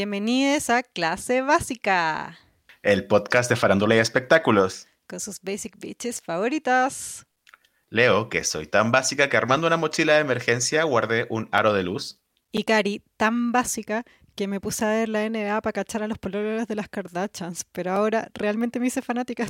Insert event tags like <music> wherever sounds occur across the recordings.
Bienvenidos a Clase Básica, El podcast de farándula y espectáculos. con sus basic bitches favoritas. Leo, que soy tan básica que armando una mochila de emergencia guardé un aro de luz. Y Cari, tan básica que me puse a ver la NBA para cachar a los pololos de las Kardashians, pero ahora realmente me hice fanática.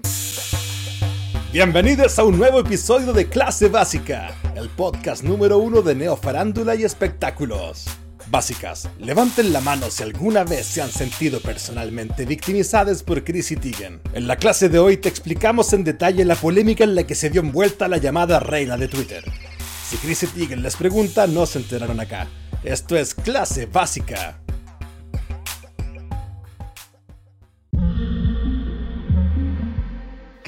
Bienvenidos a un nuevo episodio de Clase Básica, el podcast número uno de neofarándula y espectáculos. Básicas, levanten la mano si alguna vez se han sentido personalmente victimizadas por Chrissy Teigen. En la clase de hoy te explicamos en detalle la polémica en la que se dio envuelta la llamada reina de Twitter. Si Chrissy Teigen les pregunta, no se enteraron acá. Esto es Clase Básica.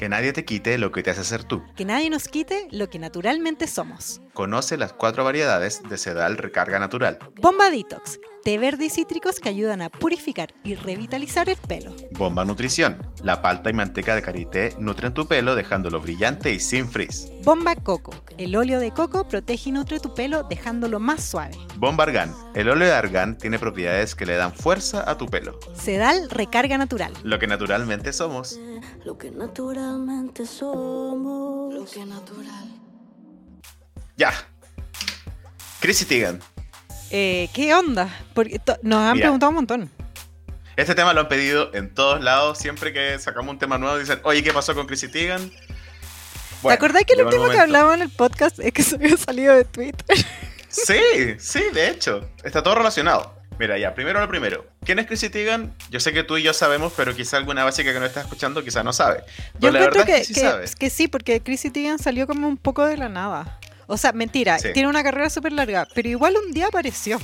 Que nadie te quite lo que te hace ser tú. Que nadie nos quite lo que naturalmente somos. Conoce las cuatro variedades de Sedal Recarga Natural. Bomba Detox, té verde y cítricos que ayudan a purificar y revitalizar el pelo. Bomba Nutrición. La palta y manteca de karité nutren tu pelo dejándolo brillante y sin frizz. Bomba Coco, el óleo de coco protege y nutre tu pelo dejándolo más suave. Bomba Argan. El óleo de argán tiene propiedades que le dan fuerza a tu pelo. Sedal Recarga Natural. Lo que naturalmente somos. Lo que naturalmente somos. Lo que natural. Ya. Chrissy Teigen. Eh, ¿Qué onda? Porque nos han Mira. preguntado un montón. Este tema lo han pedido en todos lados. Siempre que sacamos un tema nuevo dicen, oye, ¿qué pasó con Chrissy Teigen? ¿Te acordás que el último que hablamos en el podcast es que se había salido de Twitter? <laughs> Sí, sí, de hecho. Está todo relacionado. Mira, ya, primero lo primero. ¿Quién es Chrissy Teigen? Yo sé que tú y yo sabemos, pero quizá alguna básica que no está escuchando quizá no sabe. Yo Pero la verdad que, es que sí que- sabe. que sí, porque Chrissy Teigen salió como un poco de la nada. O sea, mentira, Sí. tiene una carrera súper larga, pero igual un día apareció.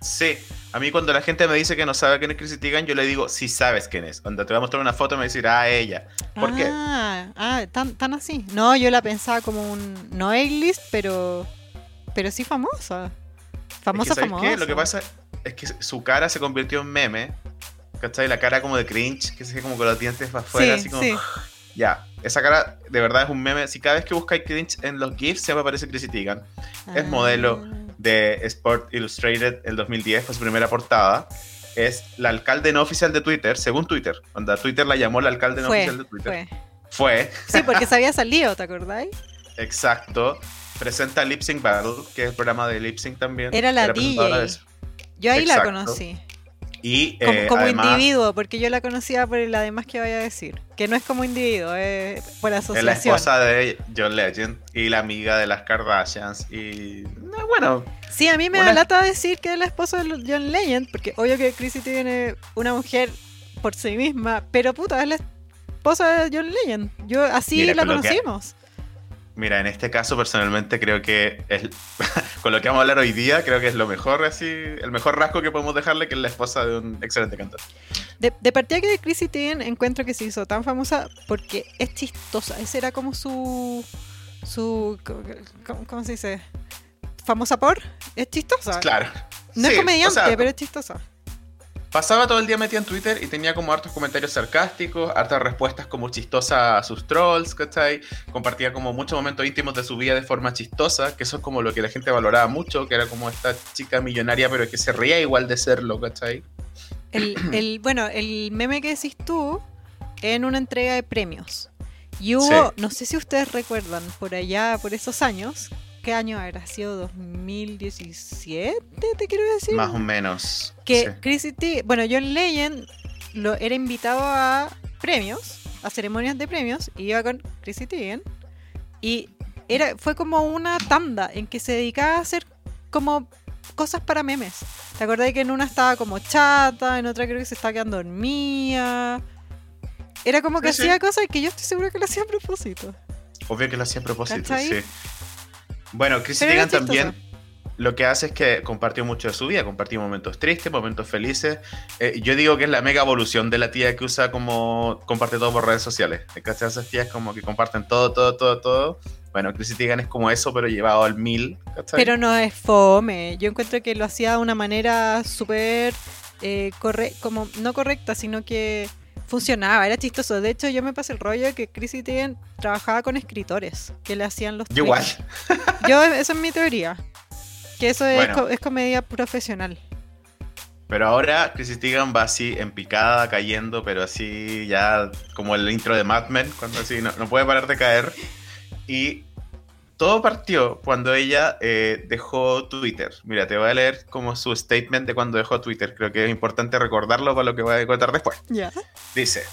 Sí. A mí cuando la gente me dice que no sabe quién es Chrissy Teigen, yo le digo, sí sabes quién es. Cuando te voy a mostrar una foto me decir, ah, ella. ¿Por qué? Ah, ah, tan, tan así. No, yo la pensaba como un. No A-list, pero. Pero sí famosa. Famosa, es que, ¿sabes famosa. qué? Lo que pasa es que su cara se convirtió en meme. ¿Cachai? La cara como de cringe, que se ve como con los dientes para afuera, Sí, así como... sí. Ya, esa cara de verdad es un meme. Si cada vez que buscáis cringe en los GIFs, siempre aparece Chrissy Teigen. Es Ah. modelo de Sport Illustrated el 2010, fue su primera portada. Es la alcalde no oficial de Twitter, según Twitter. Cuando Twitter la llamó la alcalde no Fue, oficial de Twitter. fue. Fue, Sí, porque se había salido, ¿te acordáis? <laughs> exacto. Presenta Lip Sync Battle, que es el programa de Lip Sync también. Era la presentadora DJ. Yo ahí la conocí. Y Como, eh, como además, individuo, porque yo la conocía por el además que vaya a decir. Que no es como individuo, es por es la asociación. esposa de John Legend y la amiga de las Kardashians. Y no, bueno, Sí, a mí me Una- da lata decir que es la esposa de John Legend, porque obvio que Chrissy tiene una mujer por sí misma, pero puta, es la esposa de John Legend. Yo así la conocimos. Mira, en este caso personalmente creo que es, <laughs> con lo que vamos a hablar hoy día, creo que es lo mejor, así, el mejor rasgo que podemos dejarle, que es la esposa de un excelente cantante. De, de partida que Chrissy Teigen encuentro que se hizo tan famosa porque es chistosa. Ese era como su. su ¿cómo, cómo se dice? Famosa por. Es chistosa. Claro. No Sí, es comediante, o sea, pero es chistosa. Pasaba todo el día metida en Twitter y tenía como hartos comentarios sarcásticos, hartas respuestas como chistosas a sus trolls, ¿cachai? Compartía como muchos momentos íntimos de su vida de forma chistosa, que eso es como lo que la gente valoraba mucho, que era como esta chica millonaria pero que se reía igual de serlo, ¿cachai? El, <clears throat> el- bueno, el meme que decís tú en una entrega de premios. Y hubo, Sí. no sé si ustedes recuerdan, por allá, por esos años, ¿qué año habrá sido? ¿2017? Te quiero decir. Más o menos. Que sí. Chrissy Teigen- bueno, John Legend lo, era invitado a premios, a ceremonias de premios, y iba con Chrissy Teigen. Y era, fue como una tanda en que se dedicaba a hacer como cosas para memes. ¿Te acordás que en una estaba como chata, en otra creo que se estaba quedando dormida? Era como que Sí, sí. hacía cosas que yo estoy segura que lo hacía a propósito. Obvio que lo hacía a propósito, ¿Cachai? sí. Bueno, Teigen chistosa. también lo que hace es que compartió mucho de su vida, compartió momentos tristes, momentos felices. Eh, yo digo que es la mega evolución de la tía que usa como comparte todo por redes sociales. ¿Cachai? Esas tías como que comparten todo, todo, todo, todo. Bueno, Chrissy Teigen es como eso, pero llevado al mil. ¿cachai? Pero no es fome. Yo encuentro que lo hacía de una manera súper eh, corre- como no correcta, sino que funcionaba, era chistoso. De hecho, yo me pasé el rollo de que Chrissy Teigen trabajaba con escritores que le hacían los igual. Yo, esa es mi teoría. Que eso es, co- es comedia profesional. Pero ahora Chrissy Teigen va así en picada, cayendo, pero así ya como el intro de Mad Men, cuando así no, no puede parar de caer. Y todo partió cuando ella eh, dejó Twitter. Mira, te voy a leer como su statement de cuando dejó Twitter. Creo que es importante recordarlo para lo que voy a contar después. Dice,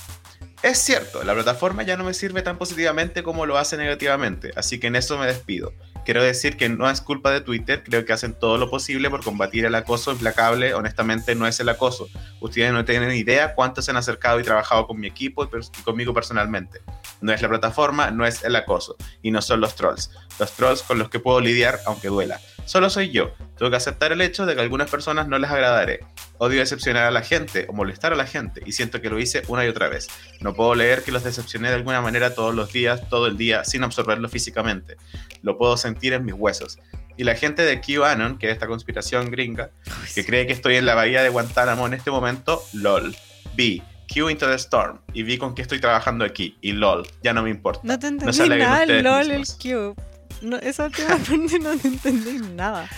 es cierto, la plataforma ya no me sirve tan positivamente como lo hace negativamente, así que en eso me despido. Quiero decir que no es culpa de Twitter, creo que hacen todo lo posible por combatir el acoso implacable, honestamente no es el acoso. Ustedes no tienen idea cuánto se han acercado y trabajado con mi equipo y conmigo personalmente. No es la plataforma, no es el acoso, y no son los trolls. Los trolls con los que puedo lidiar aunque duela. Solo soy yo. Tengo que aceptar el hecho de que a algunas personas no les agradaré. Odio decepcionar a la gente o molestar a la gente y siento que lo hice una y otra vez. No puedo leer que los decepcioné de alguna manera todos los días, todo el día, sin absorberlo físicamente. Lo puedo sentir en mis huesos. Y la gente de QAnon, que es esta conspiración gringa, que cree que estoy en la bahía de Guantánamo en este momento, lol. Vi Q into the Storm y vi con qué estoy trabajando aquí. Y lol, ya no me importa. No te entendí alegren nada, LOL, el mismos. Cube. No, esa última <laughs> parte no te entendí nada.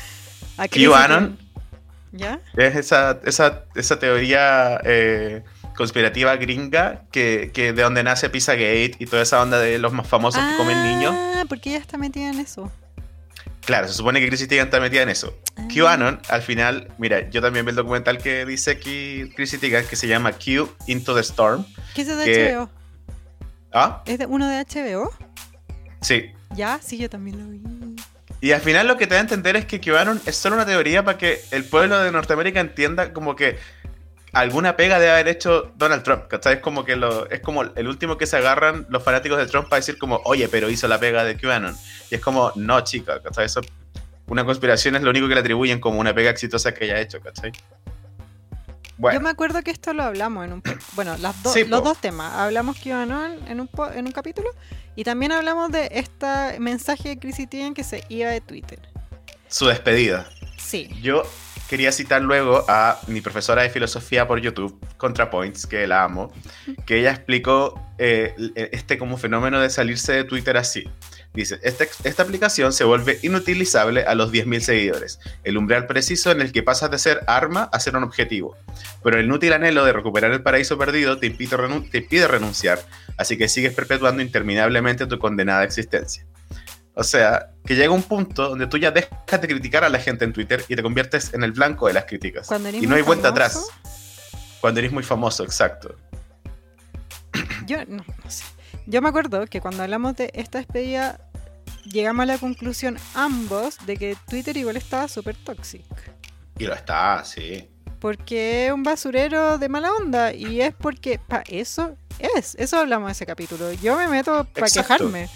¿A qué QAnon ¿Ya? es esa, esa, esa teoría eh, conspirativa gringa que, que de donde nace Pizzagate y toda esa onda de los más famosos que comen niños. Ah, porque ella está metida en eso. Claro, se supone que Chrissy Teigen está metida en eso. Ah. QAnon, al final, mira, yo también vi el documental que dice aquí Chrissy Teigen que se llama Q Into the Storm. ¿Qué es de que- HBO? ¿Ah? ¿Es de uno de HBO? Sí. Ya, sí, yo también lo vi. Y al final lo que te da a entender es que QAnon es solo una teoría para que el pueblo de Norteamérica entienda como que alguna pega debe haber hecho Donald Trump, ¿cachai? Es como que lo, es como el último que se agarran los fanáticos de Trump para decir como, oye, pero hizo la pega de QAnon. Y es como, no, chica, ¿cachai? Eso, una conspiración es lo único que le atribuyen como una pega exitosa que haya hecho, ¿cachai? Bueno, Yo me acuerdo que esto lo hablamos en un... Bueno, las do- Sí, los po. dos temas. Hablamos QAnon en un, po- en un capítulo y también hablamos de este mensaje de Chrissy Teigen que se iba de Twitter. su despedida. Sí. Yo quería citar luego a mi profesora de filosofía por YouTube, ContraPoints, que la amo, que ella explicó eh, este como fenómeno de salirse de Twitter así. Dice, esta, esta aplicación se vuelve inutilizable a los 10.000 seguidores, el umbral preciso en el que pasas de ser arma a ser un objetivo. Pero el inútil anhelo de recuperar el paraíso perdido te impide, renun- te impide renunciar, así que sigues perpetuando interminablemente tu condenada existencia. O sea, que llega un punto donde tú ya dejas de criticar a la gente en Twitter y te conviertes en el blanco de las críticas. Cuando eres Y no hay vuelta famoso, atrás. Cuando eres muy famoso, exacto. Yo no, no sé. Yo me acuerdo que cuando hablamos de esta despedida llegamos a la conclusión ambos de que Twitter igual estaba súper tóxico. Y lo está, sí. Porque es un basurero de mala onda y es porque pa eso es, eso hablamos de ese capítulo. Yo me meto para quejarme.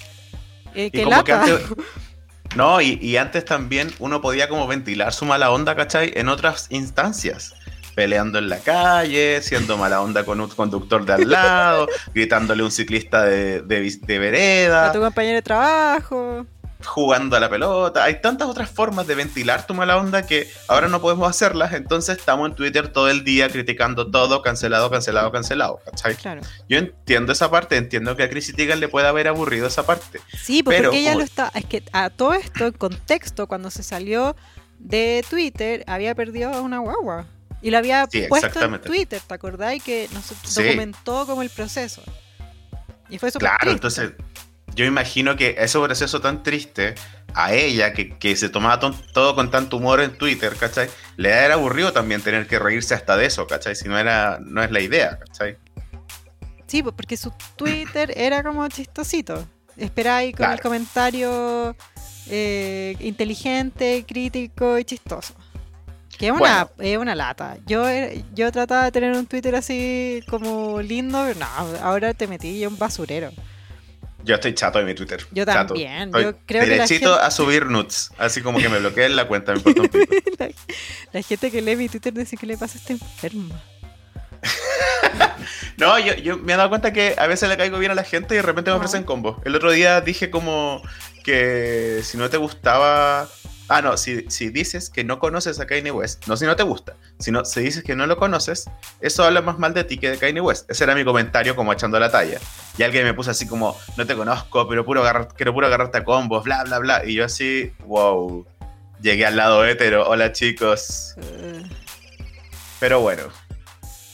Eh, que como que antes- No, y, y antes también uno podía como ventilar su mala onda, ¿cachai? En otras instancias. Peleando en la calle, siendo mala onda con un conductor de al lado, <laughs> gritándole a un ciclista de, de, de a vereda, tu compañero de trabajo. jugando a la pelota. Hay tantas otras formas de ventilar tu mala onda que ahora no podemos hacerlas. Entonces estamos en Twitter todo el día criticando todo, cancelado, cancelado, cancelado. ¿cachai? Claro. Yo entiendo esa parte, entiendo que a Chrissy Teigen le puede haber aburrido esa parte. Sí, Pero porque ella como- lo está. Es que a todo esto, en contexto, cuando se salió de Twitter, había perdido a una guagua. Y lo había Sí, puesto en. Twitter, ¿te acordáis? Que nos Sí. documentó como el proceso. Y fue Claro, triste. entonces yo imagino que ese proceso tan triste a ella, que, que se tomaba todo con tanto humor en Twitter, ¿cachai? Le era aburrido también tener que reírse hasta de eso, ¿cachai? Si no era, no es la idea, ¿cachai? Sí, pues, porque su Twitter <clears throat> era como chistosito. Esperáis con el comentario eh, inteligente, crítico y chistoso. Que es una, Bueno. es una lata. Yo, eh, yo trataba de tener un Twitter así como lindo, pero no, ahora te metí en un basurero. Yo estoy chato de mi Twitter. Yo también, yo creo que la derechito gente- a subir nudes, así como que me bloqueen la cuenta, me importa un <laughs> la, la gente que lee mi Twitter dice que le pasa está enferma. <laughs> No, yo, yo me he dado cuenta que a veces le caigo bien a la gente y de repente me ofrecen combos. El otro día dije como que si no te gustaba... Ah, no, si, si dices que no conoces a Kanye West, no si no te gusta, sino si dices que no lo conoces, eso habla más mal de ti que de Kanye West. Ese era mi comentario como echando la talla. Y alguien me puso así como, no te conozco, pero puro agarrar, quiero puro agarrarte a combos, bla, bla, bla. Y yo así, wow, llegué al lado hétero, hola chicos. Eh, Pero bueno,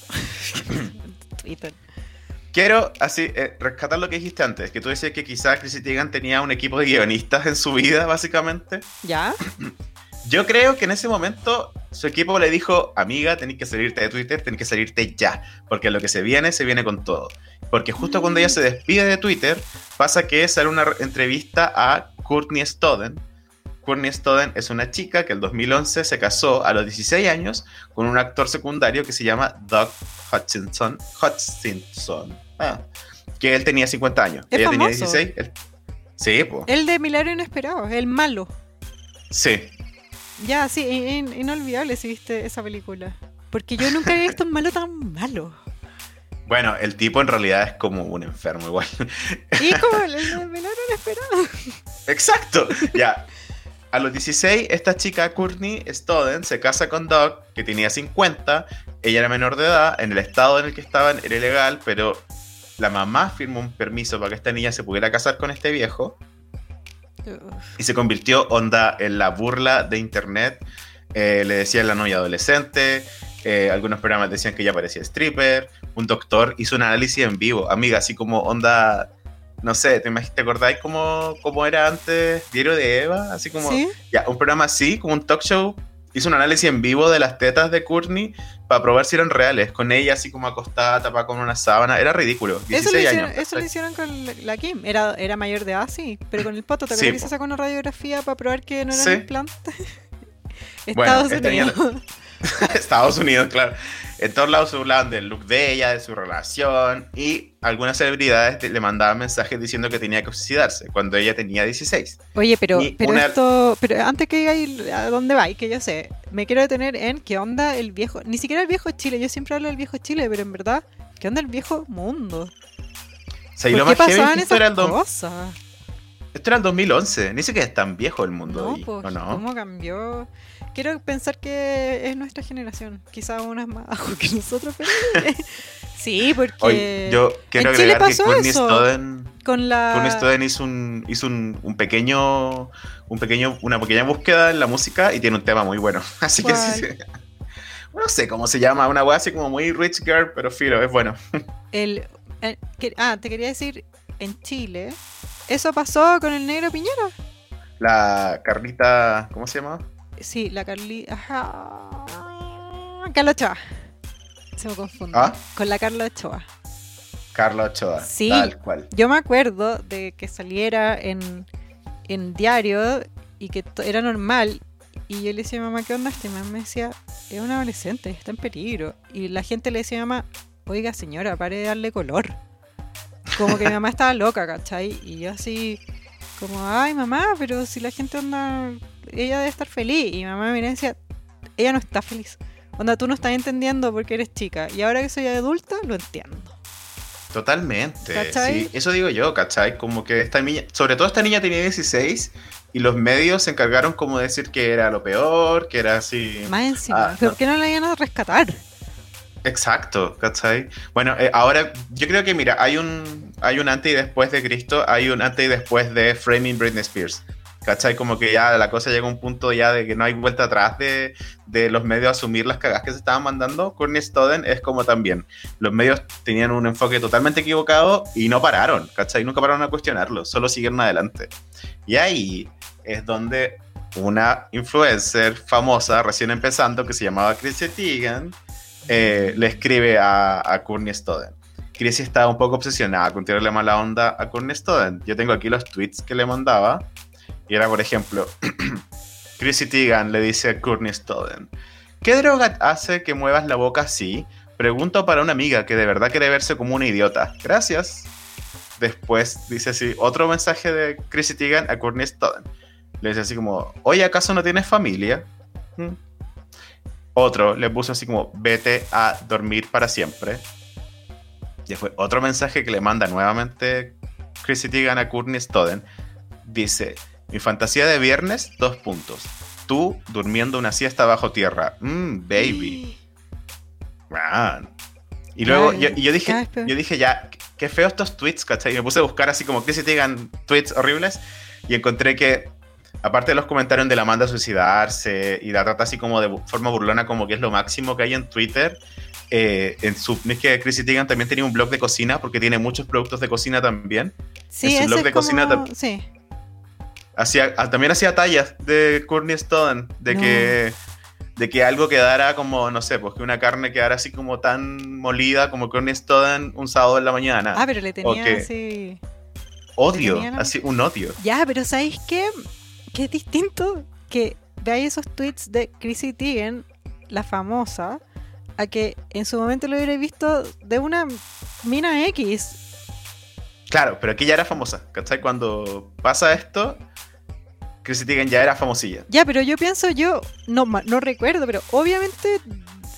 <laughs> Twitter. Quiero así eh, rescatar lo que dijiste antes, que tú decías que quizás Chrissy Teigen tenía un equipo de guionistas en su vida, básicamente. ¿Ya? <clears throat> Yo creo que en ese momento su equipo le dijo, amiga, tenés que salirte de Twitter, tenés que salirte ya, porque lo que se viene, se viene con todo. Porque justo cuando ella se despide de Twitter, pasa que sale una re- entrevista a Courtney Stodden. Courtney Stodden es una chica que en 2011 se casó a los 16 años con un actor secundario que se llama Doug Hutchinson. Hutchinson. Ah, que él tenía 50 años. Es ella tenía famoso. 16. él- Sí, pues. El de Milagro Inesperado, el malo. Sí. Ya, sí, in- in- inolvidable si viste esa película. Porque yo nunca había visto un malo tan malo. Bueno, el tipo en realidad es como un enfermo igual. <laughs> Y como el, Milagro Inesperado. Exacto. Ya. A los 16, esta chica, Courtney Stodden, se casa con Doug, que tenía 50. Ella era menor de edad. En el estado en el que estaban era ilegal, pero la mamá firmó un permiso para que esta niña se pudiera casar con este viejo. Y se convirtió, onda, en la burla de internet. Eh, le decían la novia adolescente. eh, algunos programas decían que ella parecía stripper. Un doctor hizo un análisis en vivo. Amiga, así como onda. No sé, ¿te, te acordáis cómo, cómo era antes Diario de Eva? Así como. ¿Sí? Ya, un programa así, como un talk show. Hizo un análisis en vivo de las tetas de Courtney para probar si eran reales. Con ella así como acostada, tapada con una sábana. Era ridículo. 16 Eso lo, hicieron, años. eso lo hicieron con la- Kim. Era, era mayor de edad, sí. Pero con el poto, ¿te Sí, acuerdas que se sacó una radiografía para probar que no eran Sí. implantes? <laughs> Estados esta niña- Unidos. <laughs> Estados Unidos, claro. En todos lados se hablaban del look de ella, de su relación, y algunas celebridades le mandaban mensajes diciendo que tenía que suicidarse cuando ella tenía 16. Oye, pero, Y pero una- esto, pero antes que digáis a dónde vais, que yo sé, me quiero detener en qué onda el viejo, ni siquiera el viejo Chile, yo siempre hablo del viejo Chile, pero en verdad, ¿qué onda el viejo mundo? O sea, y ¿Por lo qué más heavy es pasaban que esto esas era, el cosas? Esto era el 2011. Ni siquiera es tan viejo el mundo No, pues, ¿o no? ¿cómo cambió? Quiero pensar que es nuestra generación, quizá unas más <laughs> abajo que nosotros, pero <laughs> sí, porque Hoy, yo quiero en que pasó Courtney eso. Stodden, con la... Courtney hizo, un, hizo un, un pequeño, un pequeño, una pequeña búsqueda en la música y tiene un tema muy bueno. <laughs> Así que sí. No sé cómo se llama, una wea así como muy rich girl, pero filo, es bueno. El, el- que- ah, te quería decir, en Chile, eso pasó con el negro Piñera. La Carlita, ¿cómo se llama? Sí, la Carly. Ajá. Carla Ochoa. Se me confunde. ¿Ah? Con la Carla Ochoa. Carla Ochoa. Sí. Tal cual. Yo me acuerdo de que saliera en, en diario y que era normal. Y yo le decía a mamá, ¿qué onda? Este mamá me decía, es un adolescente, está en peligro. Y la gente le decía a mamá, oiga señora, pare de darle color. Como que mi <laughs> mamá estaba loca, ¿cachai? Y yo así, como, ay mamá, pero si la gente onda, ella debe estar feliz. Y mi mamá me decía, ella no está feliz. Onda, tú no estás entendiendo porque eres chica. Y ahora que soy adulta, lo entiendo. Totalmente. Sí, eso digo yo, ¿cachai? Como que esta niña, sobre todo esta niña tenía 16 y los medios se encargaron como de decir que era lo peor, que era así. Más encima. Ah, ¿Por no. qué no la iban a rescatar? Exacto, ¿cachai? Bueno, eh, ahora yo creo que mira, hay un hay un antes y después de Cristo, hay un antes y después de Framing Britney Spears. ¿Cachai? Como que ya la cosa llega a un punto ya de que no hay vuelta atrás de, de los medios asumir las cagas que se estaban mandando. Courtney Stodden es como también. Los medios tenían un enfoque totalmente equivocado y no pararon, ¿cachai? Nunca pararon a cuestionarlo, solo siguieron adelante. Y ahí es donde una influencer famosa, recién empezando, que se llamaba Chrissy Teigen, eh, le escribe a, a Courtney Stodden. Chrissy estaba un poco obsesionada con tirarle mala onda a Courtney Stodden. Yo tengo aquí los tweets que le mandaba. Y era, por ejemplo, <clears throat> Chrissy Teigen le dice a Courtney Stodden, ¿qué droga hace que muevas la boca así? Pregunto para una amiga que de verdad quiere verse como una idiota. Gracias. Después dice así, otro mensaje de Chrissy Teigen a Courtney Stodden. Le dice así como, oye, ¿acaso no tienes familia? ¿Mm? Otro le puso así como, vete a dormir para siempre. Y después otro mensaje que le manda nuevamente Chrissy Teigen a Courtney Stodden. Dice, mi fantasía de viernes, dos puntos. Tú durmiendo una siesta bajo tierra. Mmm, baby. Man. Y luego yo, yo dije, yo dije ya, qué feo estos tweets, ¿cachai? Y me puse a buscar así como Chrissy Teigen tweets horribles y encontré que aparte de los comentarios de la manda a suicidarse y la trata así como de forma burlona, como que es lo máximo que hay en Twitter. eh, en su, es que Chrissy Teigen también tenía un blog de cocina porque tiene muchos productos de cocina también. Sí, En su ese blog de cocina como- tam- Sí. Hacía, ah, también hacía tallas de Courtney Stone, de No. que de que algo quedara como, no sé, pues que una carne quedara así como tan molida como Courtney Stone un sábado en la mañana. Ah, pero le tenía que- así. odio, tenía así un odio. Ya, pero ¿sabéis qué? Que es distinto que veáis esos tweets de Chrissy Teigen, la famosa, a que en su momento lo hubiera visto de una mina X. Claro, pero aquí ya era famosa, ¿cachai? Cuando pasa esto, Chrissy Teigen ya era famosilla. Ya, pero yo pienso, yo no, no recuerdo, pero obviamente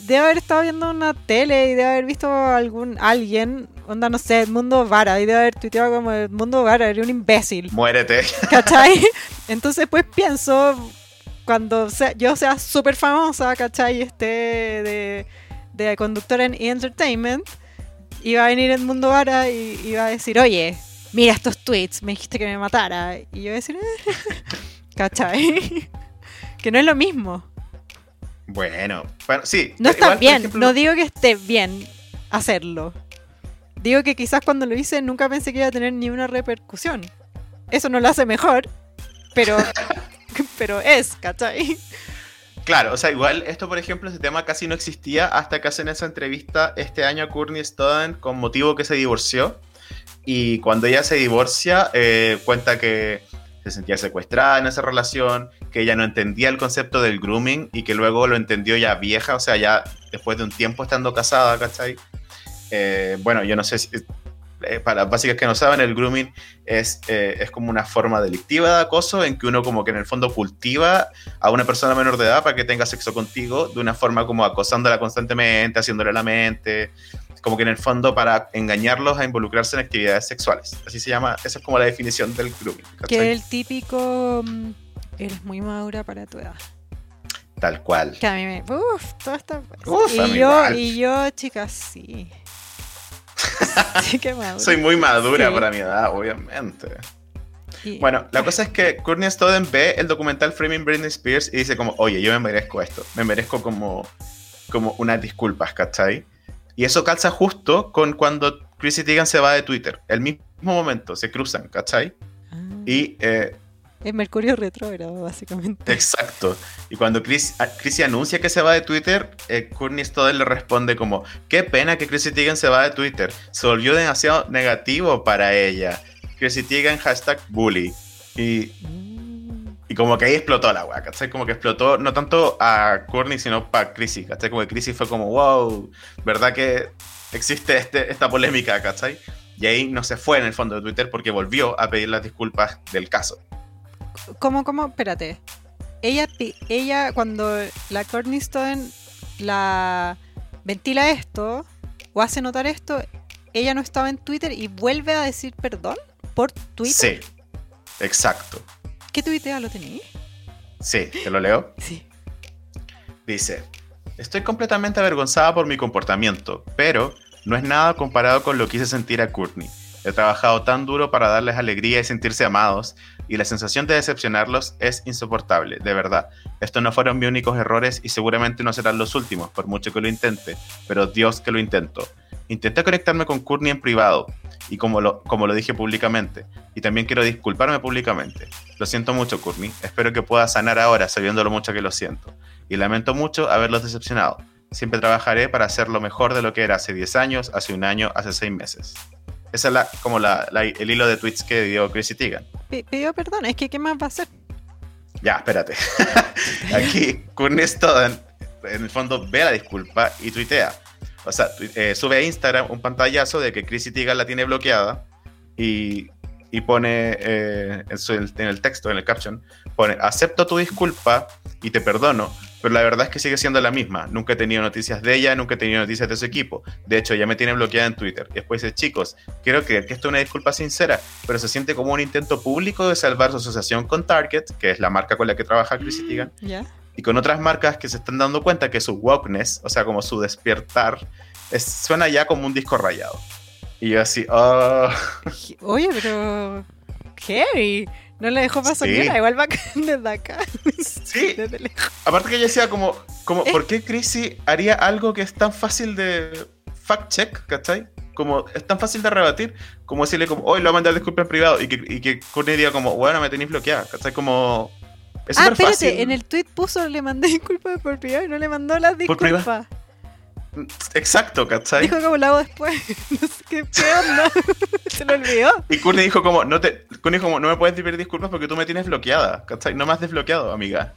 debe haber estado viendo una tele y debe haber visto algún alguien, onda, no sé, Edmundo Vara, y debe haber tuiteado como Edmundo Vara, era un imbécil. Muérete. <laughs> ¿cachai? Entonces, pues pienso, cuando sea- yo sea súper famosa, ¿cachai? Y esté de, de conductora en E! Entertainment, iba a venir el mundo Vara y iba a decir, oye, mira estos tweets, me dijiste que me matara. Y yo iba a decir, <laughs> ¿cachai? <laughs> que no es lo mismo. Bueno, bueno, sí. No eh, está igual, bien, ejemplo, no digo que esté bien hacerlo. Digo que quizás cuando lo hice nunca pensé que iba a tener ni una repercusión. Eso no lo hace mejor, pero, <laughs> pero es, ¿cachai? Claro, o sea, igual esto, por ejemplo, ese tema casi no existía hasta que hacen esa entrevista este año a Courtney Stone con motivo que se divorció. Y cuando ella se divorcia, eh, cuenta que se sentía secuestrada en esa relación, que ella no entendía el concepto del grooming y que luego lo entendió ya vieja, o sea, ya después de un tiempo estando casada, ¿cachai? Eh, bueno, yo no sé si... eh, para las básicas que no saben, el grooming es, eh, es como una forma delictiva de acoso en que uno como que en el fondo cultiva a una persona menor de edad para que tenga sexo contigo de una forma como acosándola constantemente, haciéndole la mente, como que en el fondo para engañarlos a involucrarse en actividades sexuales. Así se llama, esa es como la definición del grooming. ¿cachai? Que el típico. mm, Eres muy madura para tu edad. Tal cual. Que a mí me. Uf. Uf, a mí y, yo, igual. y yo, chicas, sí. <laughs> sí, que madura. Soy muy madura Sí. para mi edad, obviamente. Y- Bueno, la cosa es que Courtney Stone ve el documental Framing Britney Spears y dice como, oye, yo me merezco esto, me merezco como, como unas disculpas, ¿cachai? Y eso calza justo con cuando Chrissy Teigen se va de Twitter. El mismo momento, se cruzan, ¿cachai? Ah, Y, eh, Es Mercurio retrógrado, básicamente. exacto. Y cuando Chris, a- Chrissy anuncia que se va de Twitter, eh, Courtney le responde como, qué pena que Chrissy Teigen se va de Twitter. Se volvió demasiado negativo para ella. Chrissy Teigen, hashtag bully. Y Y como que ahí explotó la weá, ¿cachai? Como que explotó no tanto a Courtney, sino para Chrissy, ¿cachai? Como que Chrissy fue como, wow, ¿verdad que existe este, esta polémica, ¿cachai? Y ahí no se fue en el fondo de Twitter porque volvió a pedir las disculpas del caso. ¿Cómo, cómo? Espérate. Ella, ella cuando la Courtney Stone la ventila esto o hace notar esto, ella no estaba en Twitter y vuelve a decir perdón por Twitter. Sí, exacto. ¿Qué tuitea lo tenéis? Sí, te lo leo. Sí. Dice, estoy completamente avergonzada por mi comportamiento, pero no es nada comparado con lo que hice sentir a Courtney. He trabajado tan duro para darles alegría y sentirse amados, y la sensación de decepcionarlos es insoportable, de verdad. Estos no fueron mis únicos errores y seguramente no serán los últimos, por mucho que lo intente, pero Dios que lo intento. Intenté conectarme con Courtney en privado, y como lo, como lo dije públicamente, y también quiero disculparme públicamente. Lo siento mucho, Courtney. Espero que pueda sanar ahora, sabiendo lo mucho que lo siento y lamento mucho haberlos decepcionado. Siempre trabajaré para hacer lo mejor de lo que era hace 10 años, hace un año, hace 6 meses. Ese es la, como la- la- el hilo de tweets que dio Chrissy Teigen. Pi- Pidió perdón, es que ¿qué más va a hacer? Ya, espérate. <laughs> Aquí, Courtney Stone, en el fondo, ve la disculpa y tuitea. O sea, eh, sube a Instagram un pantallazo de que Chrissy Teigen la tiene bloqueada y, y pone eh, en, su- en el texto, en el caption, pone, acepto tu disculpa y te perdono, pero la verdad es que sigue siendo la misma. Nunca he tenido noticias de ella, nunca he tenido noticias de su equipo. De hecho, ya me tiene bloqueada en Twitter. Después dice, chicos, quiero creer que esto es una disculpa sincera, pero se siente como un intento público de salvar su asociación con Target, que es la marca con la que trabaja Chrissy Teigen, ¿Ya? y con otras marcas que se están dando cuenta que su wokeness, o sea, como su despertar, es- suena ya como un disco rayado. Y yo así, oh, Oye, pero. Heavy. No le dejó pasar Sí. igual bacán desde acá. <laughs> Sí. <laughs> Desde lejos. Aparte que ella decía como, como Eh. ¿por qué Chrissy haría algo que es tan fácil de fact check, ¿cachai? Como es tan fácil de rebatir, como decirle como, hoy lo voy a mandar disculpas en privado y que, y que Courtney diga como, bueno, me tenéis bloqueada, ¿cachai? Como... Es Ah, espérate, fácil. en el tweet puso le mandé disculpas por privado y no le mandó las disculpas. Exacto, ¿cachai? Dijo como hago después. <laughs> No sé qué, qué <laughs> onda. Se lo olvidó. Y Courtney dijo como, no te, Courtney dijo como, no me puedes pedir disculpas porque tú me tienes bloqueada, ¿cachai? No me has desbloqueado, amiga.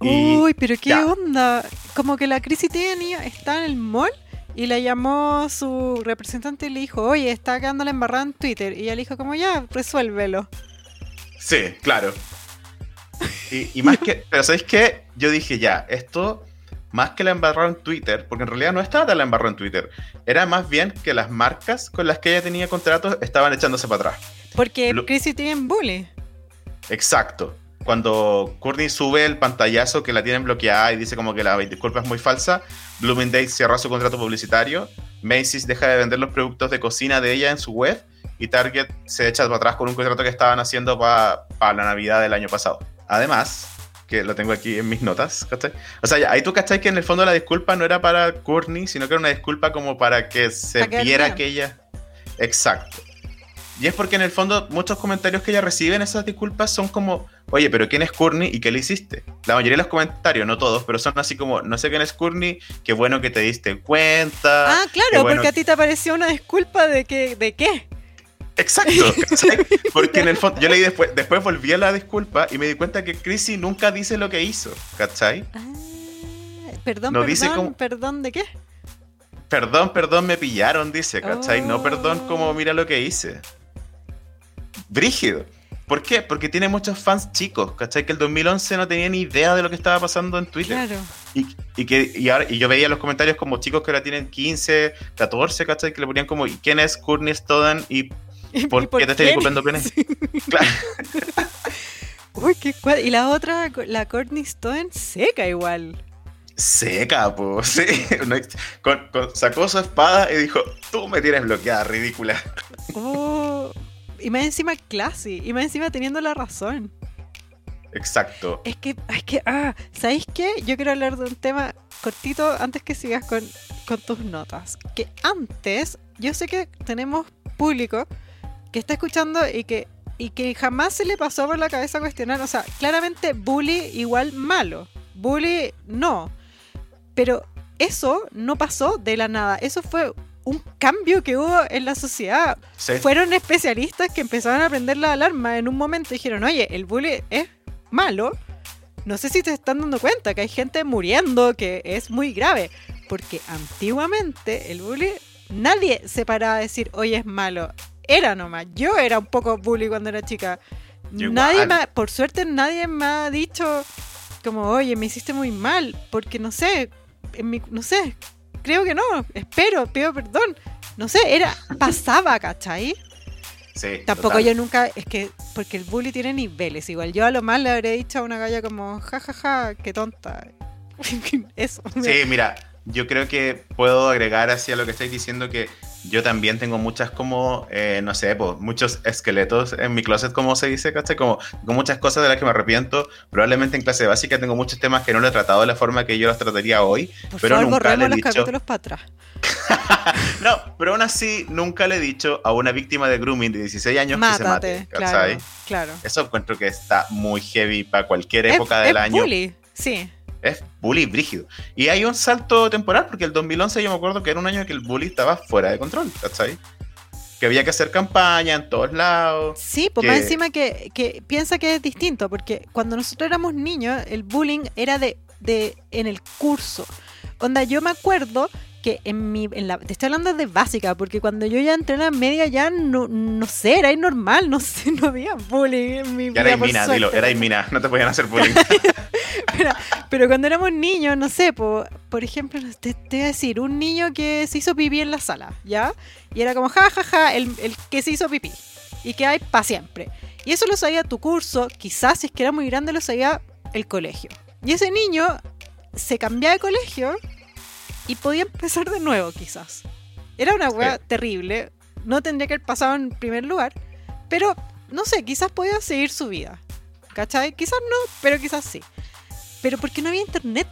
Y- Uy, pero qué ya. onda. Como que la crisis tenía, está en el mall y la llamó su representante y le dijo, oye, está quedando la embarrada en Twitter. Y ella le dijo como, ya, resuélvelo. Sí, claro. Y, y más que, pero ¿sabéis qué? Yo dije ya, esto, más que la embarrada en Twitter, porque en realidad no estaba tan la embarrada en Twitter, era más bien que las marcas con las que ella tenía contratos estaban echándose para atrás. Porque Lo- crisis tiene bully. Exacto. Cuando Courtney sube el pantallazo que la tienen bloqueada y dice como que la disculpa es muy falsa, Bloomingdale's cierra su contrato publicitario, Macy's deja de vender los productos de cocina de ella en su web y Target se echa para atrás con un contrato que estaban haciendo para la Navidad del año pasado. Además, que lo tengo aquí en mis notas, ¿cachai? O sea, ahí tú cachai que en el fondo la disculpa no era para Courtney, sino que era una disculpa como para que se Para viera que ella... Exacto. Y es porque en el fondo muchos comentarios que ella recibe en esas disculpas son como, oye, pero ¿quién es Courtney y qué le hiciste? La mayoría de los comentarios, no todos, pero son así como, no sé quién es Courtney, qué bueno que te diste cuenta. Ah, claro, bueno porque a ti te pareció una disculpa de que, ¿de qué? Exacto, <laughs> ¿cachai? Porque en el fondo, yo leí después, después volví a la disculpa y me di cuenta que Chrissy nunca dice lo que hizo, ¿cachai? Ah, perdón, No perdón, dice cómo- perdón, ¿de qué? Perdón, perdón, me pillaron, dice, ¿cachai? No Oh. perdón como mira lo que hice. Brígido. ¿Por qué? Porque tiene muchos fans chicos, ¿cachai? Que el 2011 no tenía ni idea de lo que estaba pasando en Twitter. Claro. Y, y que, y, ahora, y yo veía los comentarios como chicos que ahora tienen 15, 14, ¿cachai? Que le ponían como, ¿y quién es Courtney Stodan? ¿Y <laughs> por, ¿Y qué te estoy quién? disculpando, Pene? <laughs> Claro. <laughs> Uy, qué cuad- Y la otra, la Courtney Stone, seca igual. Seca, pues, sí. Con- con- sacó su espada y dijo, tú me tienes bloqueada, ridícula. Oh, y más encima classy. Y más encima teniendo la razón. Exacto. Es que, es que, ah, ¿sabéis qué? Yo quiero hablar de un tema cortito antes que sigas con, con tus notas. Que antes, yo sé que tenemos público que está escuchando y que, y que jamás se le pasó por la cabeza cuestionar. O sea, claramente bully igual malo. Bully no. Pero eso no pasó de la nada. Eso fue un cambio que hubo en la sociedad Sí. fueron especialistas que empezaron a prender la alarma en un momento y dijeron, oye, el bullying es malo. No sé si te están dando cuenta que hay gente muriendo, que es muy grave. Porque antiguamente el bullying, nadie se paraba a decir, oye, es malo. Era nomás. Yo era un poco bully cuando era chica. Yo Nadie me ha- por suerte nadie me ha dicho como, oye, me hiciste muy mal. Porque no sé, en mi- no sé, creo que no. Espero, pido perdón. No sé, era, <laughs> pasaba, ¿cachai? Sí, Tampoco total. yo nunca, es que, porque el bully tiene niveles. Igual yo a lo más le habría dicho a una galla como, jajaja, qué tonta. <laughs> Eso. Sí, mira, yo creo que puedo agregar hacia lo que estáis diciendo que yo también tengo muchas como, eh, no sé, pues, muchos esqueletos en mi closet, como se dice, ¿cachai? Como con muchas cosas de las que me arrepiento. Probablemente en clase básica tengo muchos temas que no lo he tratado de la forma que yo los trataría hoy. Por pero favor, nunca le he los dicho- capítulos para atrás. <laughs> No, pero aún así nunca le he dicho a una víctima de grooming de 16 años que se mate, ¿cachai? claro, claro. Eso encuentro que está muy heavy para cualquier Es- época del es año. bully, sí. Es bully brígido. Y hay un salto temporal, porque el 2011 yo me acuerdo que era un año que el bully estaba fuera de control, ¿cachai? Que había que hacer campaña en todos lados. Sí, pues que- más encima que, que piensa que es distinto, porque cuando nosotros éramos niños, el bullying era de, de en el curso. Onda, yo me acuerdo que en mi, en la, te estoy hablando de básica, porque cuando yo ya entré en la media ya no, no sé, era normal, no sé, no había bullying en mi vida. era por mina, suerte. dilo, era mina, no te podían hacer bullying. <laughs> pero, pero cuando éramos niños, no sé, po- por ejemplo, te, te voy a decir, un niño que se hizo pipí en la sala, ¿ya? Y era como, ja, ja, ja, el, el que se hizo pipí. Y que hay para siempre. Y eso lo sabía tu curso, quizás si es que era muy grande lo sabía el colegio. Y ese niño se cambiaba de colegio y podía empezar de nuevo, quizás. Era una weá Sí. terrible, no tendría que haber pasado en primer lugar, pero no sé, quizás podía seguir su vida. ¿Cachai? Quizás no, pero quizás sí. Pero porque no había internet.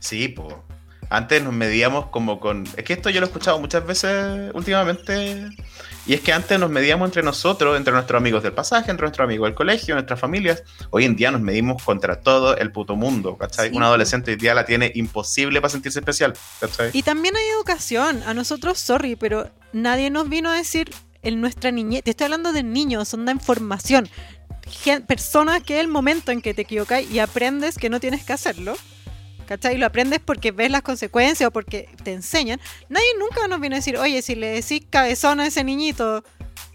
Sí, po. Antes nos medíamos como con. Es que esto yo lo he escuchado muchas veces últimamente. Y es que antes nos medíamos entre nosotros, entre nuestros amigos del pasaje, entre nuestros amigos del colegio, nuestras familias. Hoy en día nos medimos contra todo el puto mundo, ¿cachai? Sí, Un adolescente hoy día la tiene imposible para sentirse especial, ¿cachai? Y también hay educación. A nosotros, sorry, pero nadie nos vino a decir en nuestra niñez. Te estoy hablando de niños, son de información. Personas que es el momento en que te equivocas y aprendes que no tienes que hacerlo. ¿Cachai? Lo aprendes porque ves las consecuencias o porque te enseñan. Nadie nunca nos viene a decir, oye, si le decís cabezón a ese niñito,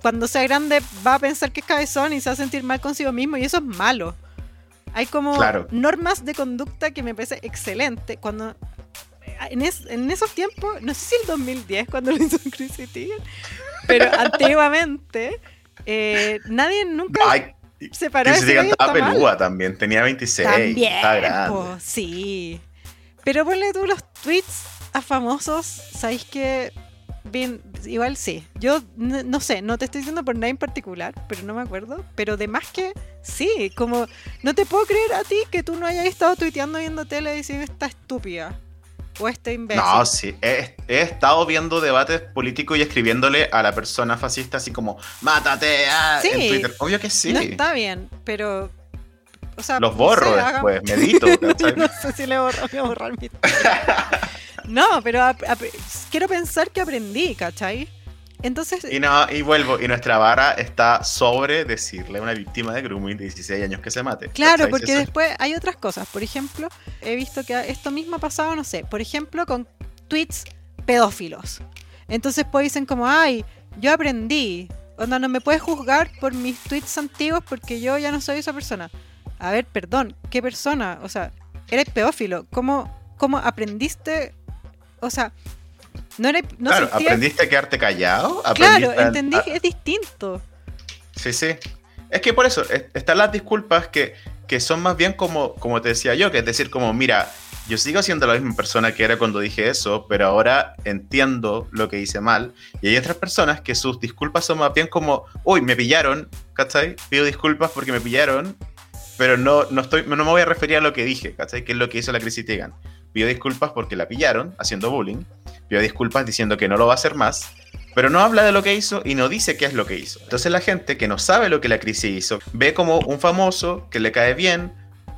cuando sea grande va a pensar que es cabezón y se va a sentir mal consigo mismo y eso es malo. Hay como Claro. normas de conducta que me parece excelente. Cuando en, es- en esos tiempos, no sé si el 2010 cuando lo hizo Chrissy Teigen, pero <laughs> antiguamente eh, nadie nunca Ay, se paró a Chrissy decir, Teigen "Oye, estaba está mal". pelúa también, tenía 26, También, estaba grande. po, sí. Pero ponle tú los tweets a famosos, ¿sabéis que Bien, igual sí. Yo no sé, no te estoy diciendo por nada en particular, pero no me acuerdo. Pero de más que sí, como no te puedo creer a ti que tú no hayas estado tuiteando viendo tele diciendo esta estúpida o este imbécil. No, sí. He, he estado viendo debates políticos y escribiéndole a la persona fascista así como, mátate ah", Sí. en Twitter. Obvio que sí. No está bien, pero. O sea, Los no borro sé, hagan- después, medito. <laughs> ¿cachai? no sé si le borro, voy a borrar mi <laughs> No, pero quiero pensar que aprendí, ¿cachai? Entonces, Y no, y vuelvo, y nuestra vara está sobre decirle a una víctima de grooming de 16 años que se mate. claro, porque después hay otras cosas. Por ejemplo, he visto que esto mismo ha pasado, no sé, por ejemplo, con tweets pedófilos. Entonces pues dicen como, ay, yo aprendí. Onda, no me puedes juzgar por mis tweets antiguos porque yo ya no soy esa persona. A ver, perdón, ¿qué persona? O sea, eres pedófilo. ¿Cómo, cómo aprendiste? O sea, no eres... No claro, sentías- ¿aprendiste a quedarte callado? Claro, ¿Aprendiste a- entendí a- que es distinto. Sí, sí. Es que por eso, es- están las disculpas que, que son más bien como, como te decía yo, que es decir, como, mira, yo sigo siendo la misma persona que era cuando dije eso, pero ahora entiendo lo que hice mal. Y hay otras personas que sus disculpas son más bien como, uy, me pillaron, ¿cachai? Pido disculpas porque me pillaron, pero no, no, estoy, no me voy a referir a lo que dije, ¿cachai? Que es lo que hizo la Chrissy Teigen. Pido disculpas porque la pillaron haciendo bullying, pido disculpas diciendo que no lo va a hacer más, pero no habla de lo que hizo y no dice qué es lo que hizo. Entonces la gente que no sabe lo que la crisis hizo, ve como un famoso que le cae bien,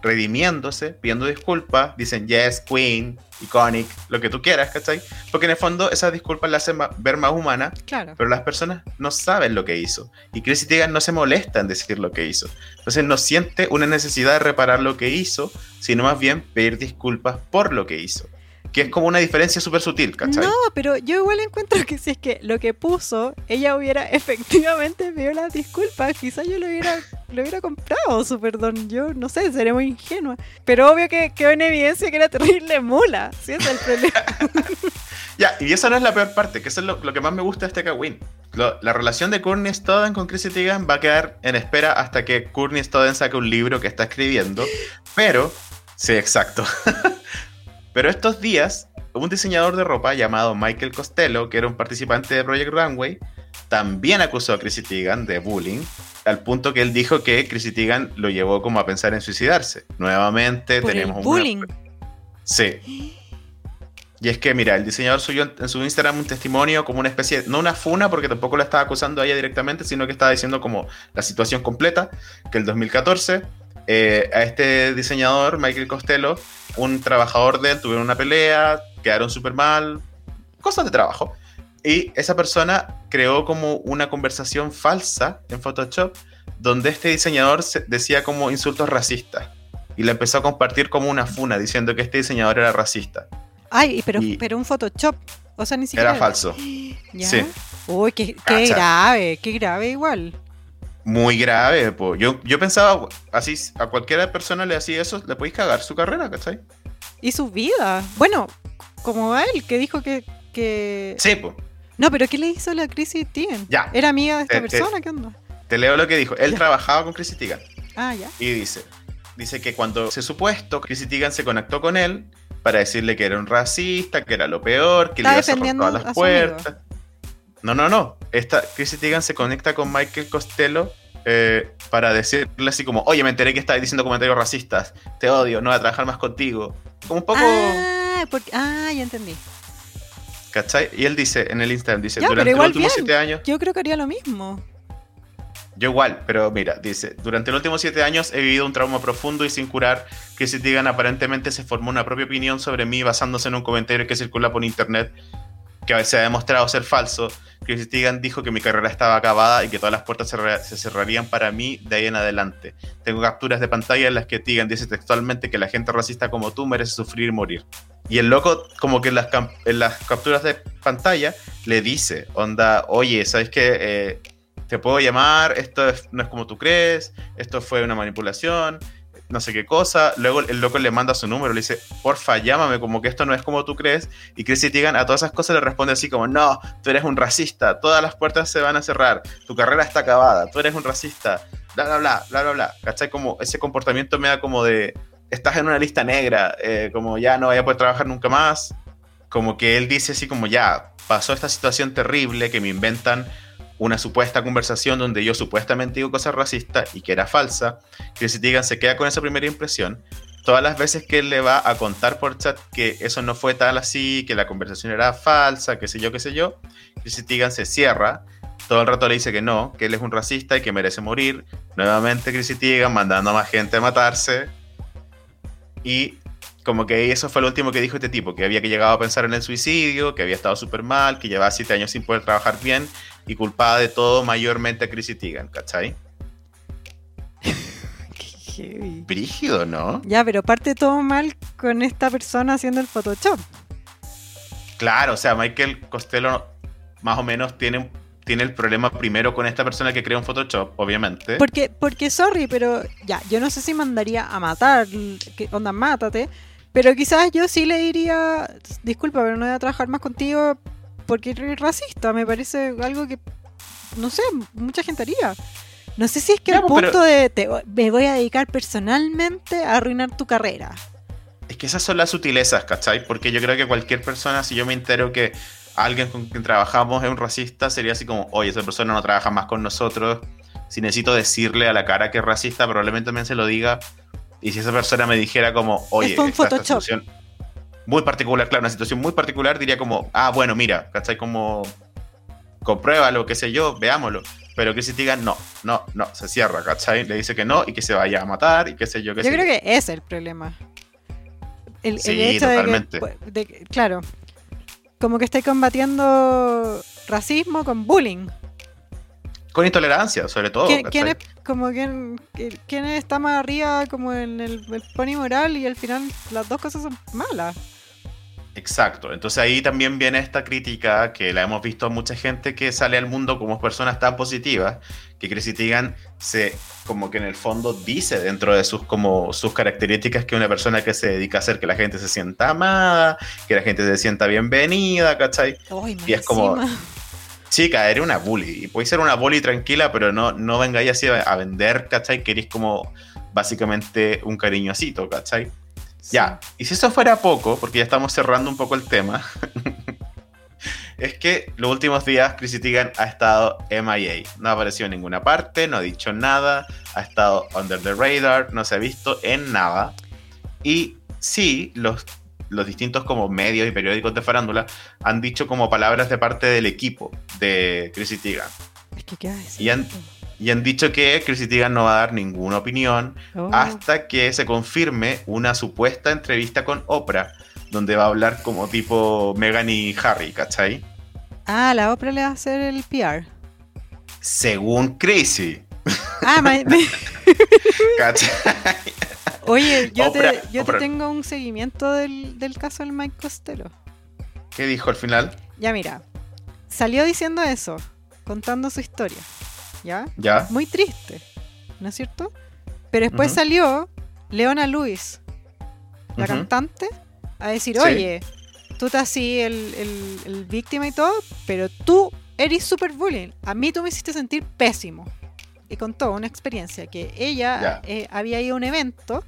redimiéndose, pidiendo disculpas, dicen yes, queen, iconic, lo que tú quieras, ¿cachai? Porque en el fondo esas disculpas la hacen ver más humana, Claro. pero las personas no saben lo que hizo. Y Chrissy Teigen no se molesta en decir lo que hizo. Entonces no siente una necesidad de reparar lo que hizo, sino más bien pedir disculpas por lo que hizo. Que es como una diferencia súper sutil, ¿cachai? No, pero yo igual encuentro que si es que lo que puso, ella hubiera <laughs> efectivamente pedido las disculpas, quizás yo lo hubiera, lo hubiera comprado su perdón. Yo no sé, seré muy ingenua. Pero obvio que quedó en evidencia que era terrible mula. Sí, ese es el problema. <laughs> Ya, y esa no es la peor parte, que eso es lo, lo que más me gusta de este Kawin. Lo- la relación de Courtney Stodden con Chrissy Teigen va a quedar en espera hasta que Courtney Stodden saque un libro que está escribiendo. Pero, sí, exacto. <laughs> pero estos días, un diseñador de ropa llamado Michael Costello, que era un participante de Project Runway, también acusó a Chrissy Teigen de bullying, al punto que él dijo que Chrissy Teigen lo llevó como a pensar en suicidarse. Nuevamente Por el tenemos una- bullying. Sí. Y es que, mira, el diseñador subió en- en su Instagram un testimonio como una especie, de- no una funa, porque tampoco la estaba acusando a ella directamente, sino que estaba diciendo como la situación completa, que el 2014 eh, a este diseñador, Michael Costello, un trabajador de él, tuvieron una pelea, quedaron súper mal, cosas de trabajo. Y esa persona creó como una conversación falsa en Photoshop, donde este diseñador se- decía como insultos racistas. Y la empezó a compartir como una funa, diciendo que este diseñador era racista. Ay, pero, Y- pero un Photoshop. O sea, ni siquiera. Era falso. <gasps> ¿Ya? Sí. Uy, qué, grave, qué grave igual. Muy grave, po. Yo, yo pensaba, así, a cualquier persona le hacía eso, le podéis cagar su carrera, ¿cachai? Y su vida. Bueno, como a él, que dijo que. que... Sí, po. No, pero ¿qué le hizo la Chrissy Teigen? Ya. ¿Era amiga de esta Eh, eh. persona? ¿Qué onda? Te leo lo que dijo. Él Ya. trabajaba con Chrissy Teigen. Ah, ya. Y dice, dice que cuando se supo esto, Chrissy Teigen se conectó con él para decirle que era un racista, que era lo peor, que le Está iba a cerrar todas las amigo. puertas. No, no, no. Esta Chrissy Teigen se conecta con Michael Costello eh, para decirle así como, oye, me enteré que estabas diciendo comentarios racistas, te odio, no voy a trabajar más contigo. Como un poco, Ah, porque- ah, ya entendí. ¿cachai? Y él dice en el Instagram, dice, Ya, durante los últimos bien. siete años, Yo creo que haría lo mismo. yo igual, pero mira, dice, durante los últimos siete años he vivido un trauma profundo y sin curar, si digan aparentemente se formó una propia opinión sobre mí basándose en un comentario que circula por internet que veces ha demostrado ser falso. Chris Tigan dijo que mi carrera estaba acabada y que todas las puertas se, cerra- se cerrarían para mí de ahí en adelante. Tengo capturas de pantalla en las que Tigan dice textualmente que la gente racista como tú merece sufrir y morir. Y el loco, como que en las, capturas de pantalla, le dice, onda, oye, ¿sabes qué? Eh, te puedo llamar, esto es- no es como tú crees, esto fue una manipulación, no sé qué cosa. Luego el loco le manda su número, le dice, porfa, llámame, como que esto no es como tú crees. Y Chrissy Teigen a todas esas cosas le responde así como, no, tú eres un racista, todas las puertas se van a cerrar, tu carrera está acabada, tú eres un racista, bla, bla, bla, bla, bla, bla. ¿Cachai? Como ese comportamiento me da como de, estás en una lista negra, eh, como ya no voy a poder trabajar nunca más. Como que él dice así como, ya, pasó esta situación terrible que me inventan una supuesta conversación donde yo supuestamente digo cosas racistas y que era falsa. Chrissy Teigen se queda con esa primera impresión. Todas las veces que él le va a contar por chat que eso no fue tal así, que la conversación era falsa, qué sé yo, qué sé yo, Chrissy Teigen se cierra. Todo el rato le dice que no, que él es un racista y que merece morir. Nuevamente Chrissy Teigen mandando a más gente a matarse. Y como que eso fue lo último que dijo este tipo, que había que llegado a pensar en el suicidio, que había estado súper mal, que llevaba siete años sin poder trabajar bien y culpaba de todo mayormente a Chrissy Teigen, ¿cachai? <laughs> Qué heavy. Brígido, ¿no? Ya, pero parte todo mal con esta persona haciendo el Photoshop. Claro, o sea, Michael Costello más o menos tiene, tiene el problema primero con esta persona que crea un Photoshop, obviamente. Porque, porque, sorry, pero ya, yo no sé si mandaría a matar, que onda, mátate. Pero quizás yo sí le diría, disculpa, pero no voy a trabajar más contigo porque eres racista. Me parece algo que, no sé, mucha gente haría. No sé si es que Ya, el pues, pero- punto de te, me voy a dedicar personalmente a arruinar tu carrera. Es que esas son las sutilezas, ¿cachai? Porque yo creo que cualquier persona, si yo me entero que alguien con quien trabajamos es un racista, sería así como, oye, esa persona no trabaja más con nosotros. Si necesito decirle a la cara que es racista, probablemente también se lo diga. Y si esa persona me dijera como, oye, fue un esta- esta Photoshop. situación muy particular, claro, una situación muy particular, diría como, ah, bueno, mira, ¿cachai? Como, compruébalo, qué sé yo, veámoslo. Pero que si digan, no, no, no, se cierra, ¿cachai? Le dice que no y que se vaya a matar y qué sé yo, qué Yo sé creo que ese es el problema. El, el Sí, hecho de que- totalmente. de claro, como que estáis combatiendo racismo con bullying. Con intolerancia, sobre todo. ¿Quién, es, como quién, quién está más arriba como en el, el pony moral y al final las dos cosas son malas? Exacto. Entonces ahí también viene esta crítica que la hemos visto a mucha gente que sale al mundo como personas tan positivas que Chrissy Teigen se como que en el fondo dice dentro de sus como sus características que una persona que se dedica a hacer que la gente se sienta amada, que la gente se sienta bienvenida, ¿cachai? Y es como-. Chica, eres una bully. Y podéis ser una bully tranquila, pero no, no vengáis así a, a vender, ¿cachai? Que eres como básicamente un cariñosito, ¿cachai? Ya, y si eso fuera poco, porque ya estamos cerrando un poco el tema, <laughs> es que los últimos días Chrissy Teigen ha estado MIA. No ha aparecido en ninguna parte, no ha dicho nada, ha estado under the radar, no se ha visto en nada. Y sí, los, los distintos como medios y periódicos de farándula han dicho como palabras de parte del equipo de Chrissy Teigen. Es que. Y han- Y han dicho que Chrissy Teigen no va a dar ninguna opinión Oh. hasta que se confirme una supuesta entrevista con Oprah, donde va a hablar como tipo Meghan y Harry, ¿cachai? Ah, la Oprah le va a hacer el PR. Según Crazy, Ah, <laughs> <laughs> ¿cachai? Oye, yo, Oprah, te, yo te tengo un seguimiento del, del caso del Mike Costello. ¿Qué dijo al final? Ya mira, salió diciendo eso, contando su historia. ¿Ya? ¿Ya? Muy triste, ¿no es cierto? Pero después salió Leona Lewis, la cantante, a decir, Sí. oye, tú estás así el, el- el víctima y todo, pero tú eres super bullying. A mí tú me hiciste sentir pésimo. Y contó una experiencia que ella eh, había ido a un evento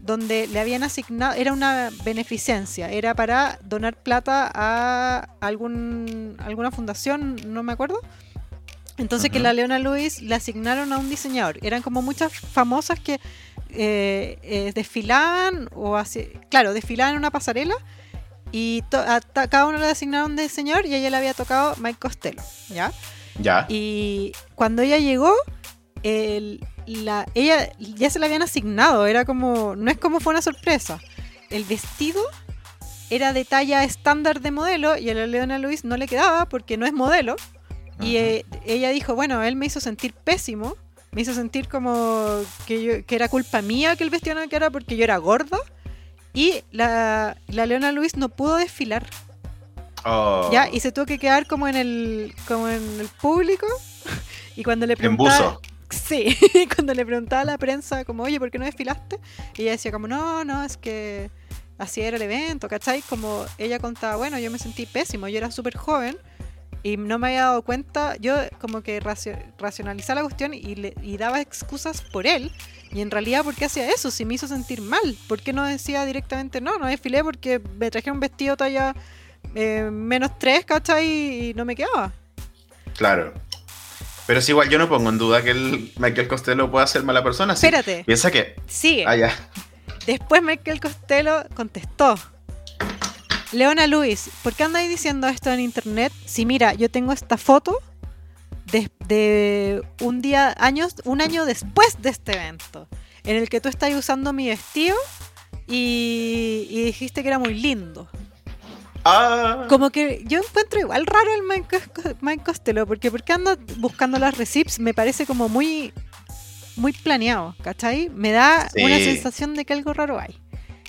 donde le habían asignado, era una beneficencia, era para donar plata a algún, alguna fundación, no me acuerdo, Entonces que Ujú. la Leona Lewis le asignaron a un diseñador. Eran como muchas famosas que eh, eh, desfilaban o así, claro, desfilaban en una pasarela y a cada uno le asignaron un diseñador y a ella le había tocado Mike Costello, ¿ya? Ya. Y cuando ella llegó, el- la, ella ya se la habían asignado, era como, no es como fue una sorpresa. El vestido era de talla estándar de modelo y a la Leona Lewis no le quedaba porque no es modelo. Y eh, ella dijo, bueno, él me hizo sentir pésimo, me hizo sentir como que, yo- que era culpa mía que el vestido no me quedara porque yo era gorda. Y la, la Leona Lewis no pudo desfilar, Oh. ¿ya? Y se tuvo que quedar como en el, como en el público. <laughs> Y cuando le En preguntaba... buzo. Sí, <laughs> cuando le preguntaba a la prensa como, oye, ¿por qué no desfilaste? Y ella decía como, no, no, es que así era el evento, ¿cachai? Como ella contaba, bueno, yo me sentí pésimo, yo era súper joven y no me había dado cuenta, yo como que racio- racionalizaba la cuestión y, le, daba excusas por él. Y en realidad, ¿por qué hacía eso? Si me hizo sentir mal, ¿por qué no decía directamente, no, no desfilé porque me traje un vestido talla eh, menos 3, ¿cachai? Y no me quedaba. Claro. Pero es igual, yo no pongo en duda que el Michael Costello pueda ser mala persona. sí. Espérate, Piensa que. sigue. Ah, ya. Después Michael Costello contestó. Leona Luis, ¿por qué andáis diciendo esto en internet? Si mira, yo tengo esta foto de, de un día, años, un año después de este evento, en el que tú estás usando mi vestido y, y dijiste que era muy lindo. Ah. Como que yo encuentro igual raro el Mike, Mike Costello, porque porque anda buscando las receipts me parece como muy muy planeado, ¿cachai? Me da Sí. una sensación de que algo raro hay.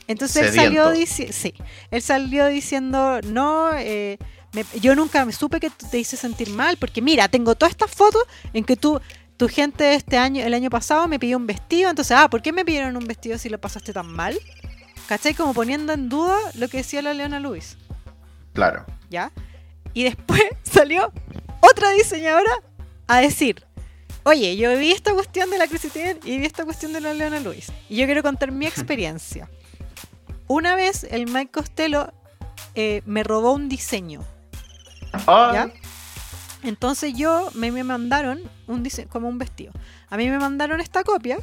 Entonces él salió, dici- sí, él salió diciendo, no, eh, me- yo nunca me supe que te hice sentir mal, porque mira, tengo todas estas fotos en que tú, tu gente este año, el año pasado me pidió un vestido, entonces, ah, ¿por qué me pidieron un vestido si lo pasaste tan mal? ¿Cachai? Como poniendo en duda lo que decía la Leona Luis. Claro. ¿ya? Y después <laughs> salió otra diseñadora a decir, oye, yo vi esta cuestión de la Teigen y vi esta cuestión de la Leona Lewis. Y yo quiero contar mi <laughs> experiencia. Una vez el Mike Costello eh, me robó un diseño. ¿ya? Entonces yo me, me mandaron un dise- como un vestido. A mí me mandaron esta copia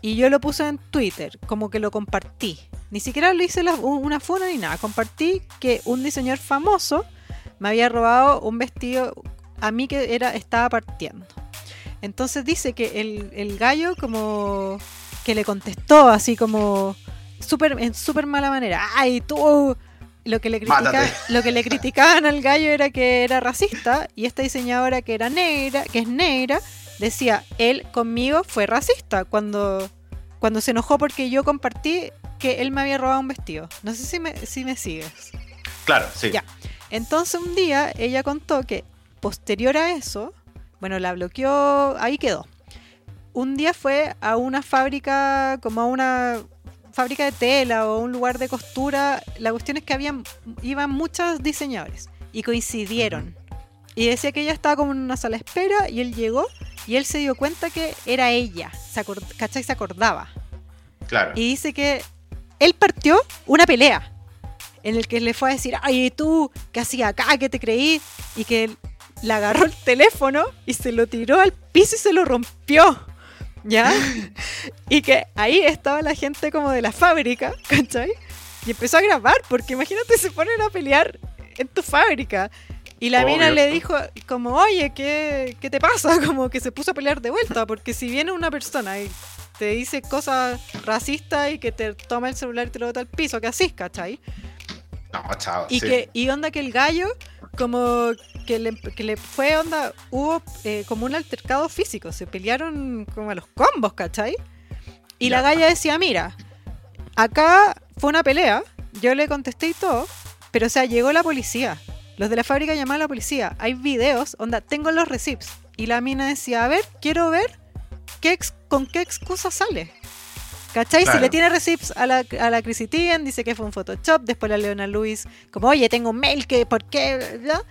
y yo lo puse en Twitter, como que lo compartí. Ni siquiera le hice la- una funa ni nada. Compartí que un diseñador famoso me había robado un vestido a mí que era estaba partiendo. Entonces dice que el, el gallo como que le contestó así como súper en súper mala manera. Ay, tú lo que le critica- lo que le criticaban al gallo era que era racista y esta diseñadora que era negra, que es negra, decía, él conmigo fue racista cuando cuando se enojó porque yo compartí que él me había robado un vestido. No sé si me, si me sigues. Claro, sí. Ya. Entonces un día ella contó que posterior a eso, bueno, la bloqueó, ahí quedó. Un día fue a una fábrica, como a una fábrica de tela o un lugar de costura. La cuestión es que habían, iban muchos diseñadores y coincidieron. Y decía que ella estaba como en una sala de espera y él llegó y él se dio cuenta que era ella. Se ¿Cachai? Se acordaba. Claro. Y dice que él partió una pelea en el que le fue a decir, ay, tú, ¿qué hacía acá? ¿Qué te creí? Y que él le agarró el teléfono y se lo tiró al piso y se lo rompió. ¿Ya? <laughs> Y que ahí estaba la gente como de la fábrica, ¿cachai? Y empezó a grabar, porque imagínate, se ponen a pelear en tu fábrica. Y la Obvio. mina le dijo como, oye, ¿qué, ¿qué te pasa? <laughs> Como que se puso a pelear de vuelta, porque si viene una persona y te dice cosas racistas y que te toma el celular y te lo bota al piso, ¿qué haces, cachai? No, chao. Y sí. que y onda que el gallo como que le, que le fue onda hubo eh, como un altercado físico se pelearon como a los combos ¿cachai? y la galla decía mira acá fue una pelea yo le contesté y todo pero o sea llegó la policía los de la fábrica llamaron a la policía hay videos onda tengo los receipts y la mina decía a ver quiero ver qué ex- con qué excusa sale ¿Cachai? Si le tiene receipts a la, a la dice que fue un Photoshop, después la Leona Lewis, como, oye, tengo un mail, que ¿por qué? ¿Ya?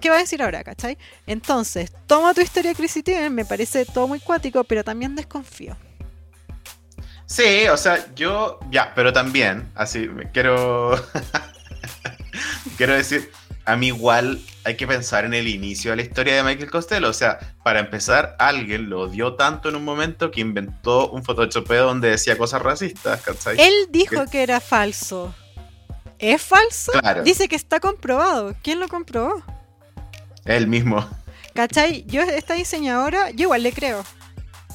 ¿Qué va a decir ahora, cachai? Entonces, toma tu historia Chrissy me parece todo muy cuático, pero también desconfío. Sí, o sea, yo. Ya, pero también, así, quiero. <laughs> quiero decir. A mí igual hay que pensar en el inicio de la historia de Michael Costello. O sea, para empezar, alguien lo odió tanto en un momento que inventó un photoshopeo donde decía cosas racistas, ¿cachai? Él dijo que era falso. ¿Es falso? Claro. Dice que está comprobado. ¿Quién lo comprobó? Él mismo. ¿Cachai? Yo, esta diseñadora, yo igual le creo.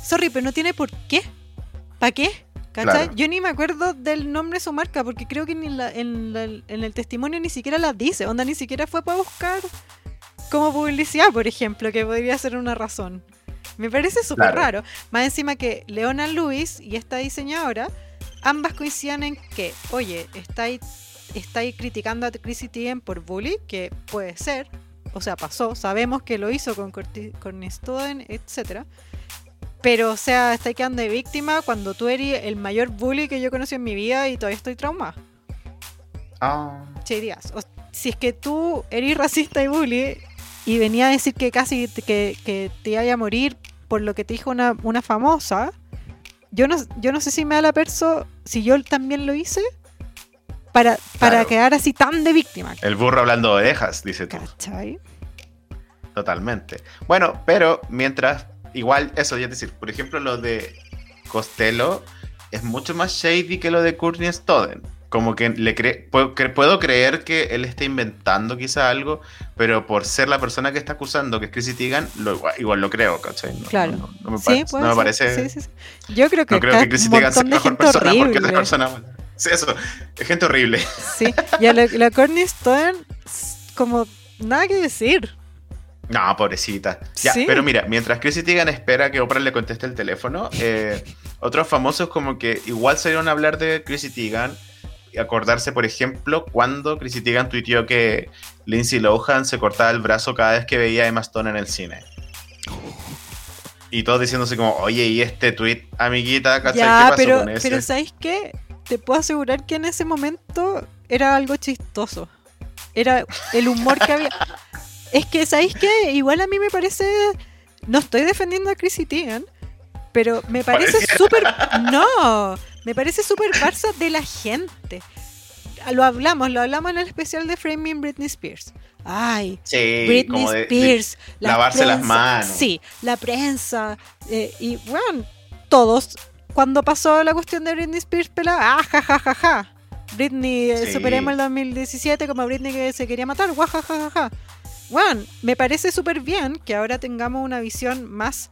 Sorry, pero no tiene por qué. ¿Para qué? ¿Cachai? Claro. Yo ni me acuerdo del nombre de su marca, porque creo que ni en, la- en la- en el testimonio ni siquiera la dice. Onda, ni siquiera fue para buscar como publicidad, por ejemplo, que podría ser una razón. Me parece súper Claro. raro. Más encima que Leona Lewis y esta diseñadora, ambas coinciden en que, oye, estáis estáis criticando a Chrissy Teigen por bully, que puede ser, o sea, pasó, sabemos que lo hizo con, Corti- con etcétera. Pero, o sea, estáis quedando de víctima cuando tú eres el mayor bully que yo conocí en mi vida y todavía estoy traumada. Ah. Che Díaz, o- si es que tú eres racista y bully y venía a decir que casi te- que, que te iba a morir por lo que te dijo una, una famosa, yo no, yo no sé si me da la perso, si yo también lo hice, para, para Claro. quedar así tan de víctima. El burro hablando de orejas, dice tú. ¿Cachai? Totalmente. Bueno, pero mientras, igual eso, es decir, por ejemplo, lo de Costello es mucho más shady que lo de Courtney Stoden. Como que le cre- puedo, cre- puedo creer que él está inventando quizá algo, pero por ser la persona que está acusando, que es Chrissy Teigen, lo, igual, igual lo creo, ¿cachai? No, Claro. No, no me, Sí, no me parece. Sí, sí. Yo creo que No creo que Chrissy Teigen sea mejor persona porque horrible. otra persona. Sí, eso. Es gente horrible. Sí, y a la, la Courtney Stone, s- como nada que decir. No, pobrecita. Ya, Sí. pero mira, mientras Chrissy Teigen espera que Oprah le conteste el teléfono, eh, otros famosos como que igual salieron a hablar de Chrissy Teigen y acordarse, por ejemplo, cuando Chrissy Teigen tuiteó que Lindsay Lohan se cortaba el brazo cada vez que veía a Emma Stone en el cine. Y todos diciéndose como, oye, ¿y este tweet, amiguita? ¿cachai? ¿Qué Ya, pasó pero, con ese? pero ¿sabes qué? Te puedo asegurar que en ese momento era algo chistoso. Era el humor que había. Es que, ¿sabéis qué? Igual a mí me parece. No estoy defendiendo a Chrissy Teigen, pero me parece súper. No, me parece súper farsa de la gente. Lo hablamos, lo hablamos en el especial de Framing Britney Spears. Ay, Sí, Britney como de- de- Spears, la lavarse las manos. Sí, la prensa. eh, y bueno, todos, cuando pasó la cuestión de Britney Spears, pelada, ah, ja, ja, ja, ja. Britney, eh, Sí. superemos el 2017 como Britney que se quería matar, guau, ja, ja, ja, ja. Bueno, me parece súper bien que ahora tengamos una visión más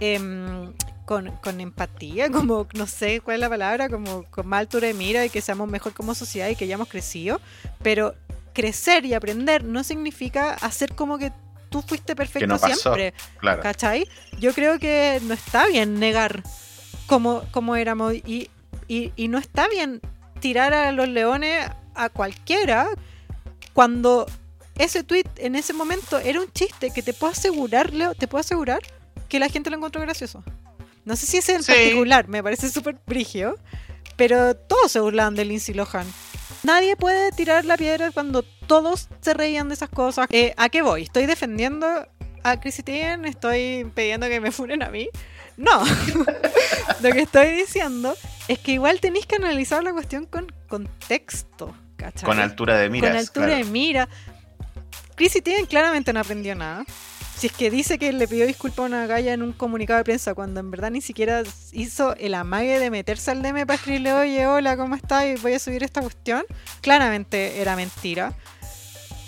em, con, con empatía, <laughs> como no sé cuál es la palabra, como con más altura de mira y que seamos mejor como sociedad y que hayamos crecido, pero crecer y aprender no significa hacer como que tú fuiste perfecto no pasó. siempre, Claro. ¿cachai? Yo creo que no está bien negar cómo, cómo éramos y, y, y no está bien tirar a los leones a cualquiera cuando ese tweet en ese momento era un chiste que te puedo asegurar, Leo, te puedo asegurar que la gente lo encontró gracioso. No sé si ese en Sí. particular me parece súper brigio, pero todos se burlaban de Lindsay Lohan. Nadie puede tirar la piedra cuando todos se reían de esas cosas. Eh, ¿A qué voy? ¿Estoy defendiendo a Chrissy Teigen? ¿Estoy pidiendo que me funen a mí? No. <laughs> Lo que estoy diciendo es que igual tenéis que analizar la cuestión con contexto. ¿cachai? Con altura de miras. con altura claro. de mira. Chrissy Teigen claramente no aprendió nada. Si es que dice que le pidió disculpas a una galla en un comunicado de prensa cuando en verdad ni siquiera hizo el amague de meterse al DM para escribirle, oye, hola, ¿cómo estás? Y voy a subir esta cuestión. Claramente era mentira.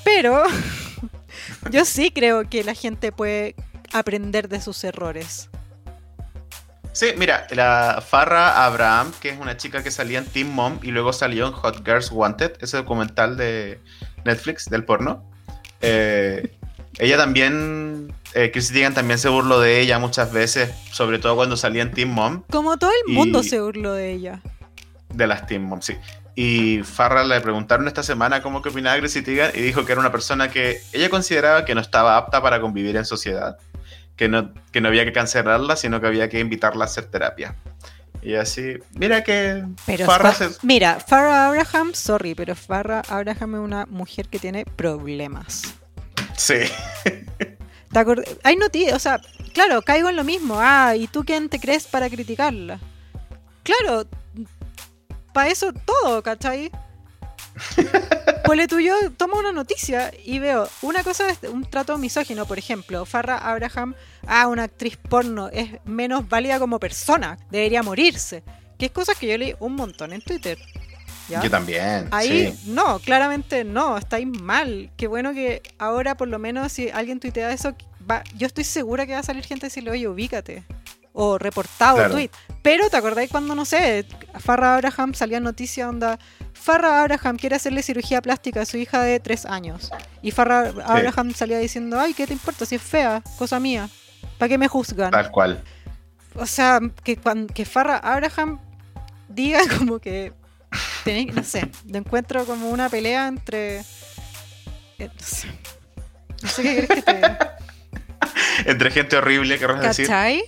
Pero <laughs> yo sí creo que la gente puede aprender de sus errores. Sí, mira, la Farrah Abraham, que es una chica que salía en Teen Mom y luego salió en Hot Girls Wanted, ese documental de Netflix del porno. Eh, ella también, eh, Chrissy Teigen también se burló de ella muchas veces, sobre todo cuando salía en Teen Mom, Como todo el mundo se burló de ella. de las Teen Mom, sí. Y Farrah le preguntaron esta semana cómo que opinaba de Chrissy Teigen y dijo que era una persona que ella consideraba que no estaba apta para convivir en sociedad, que no, que no había que cancelarla, sino que había que invitarla a hacer terapia. Y así, mira que Pero Farrah se- Mira, Farrah Abraham, sorry, pero Farrah Abraham es una mujer que tiene problemas. Sí. ¿Te acord- Hay noticias, o sea, claro, caigo en lo mismo. Ah, ¿y tú quién te crees para criticarla? Claro, para eso todo, ¿cachai? <laughs> Ponle tú, yo tomo una noticia y veo una cosa es un trato misógino, por ejemplo, Farrah Abraham, ah, una actriz porno, es menos válida como persona, debería morirse. Que es cosas que yo leí un montón en Twitter. ¿ya? Yo también. Ahí sí. no, claramente no, estáis mal. Qué bueno que ahora por lo menos si alguien tuitea eso, va, yo estoy segura que va a salir gente a decirle, oye, ubícate. O reportado Claro. tweet. Pero te acordáis cuando, no sé, Farrah Abraham salía noticia onda, Farrah Abraham quiere hacerle cirugía plástica a su hija de tres años. Y Farrah Abraham salía diciendo, ay, ¿qué te importa si es fea? Cosa mía. ¿Para qué me juzgan? Tal cual. O sea, que, que Farrah Abraham diga <laughs> como que no sé, lo encuentro como una pelea entre. eh, no sé. No sé qué crees que te diga. <laughs> Entre gente horrible, querrás decir. ¿Cachai?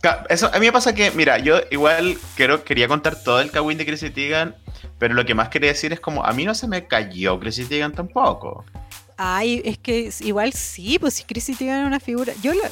Ca- Eso, a mí me pasa que, mira, yo igual quiero, quería contar todo el Kawin de Chrissy Teigen, pero lo que más quería decir es como, a mí no se me cayó Chrissy Teigen tampoco. Ay, es que igual sí, pues si Chrissy Teigen es una figura. Yo la-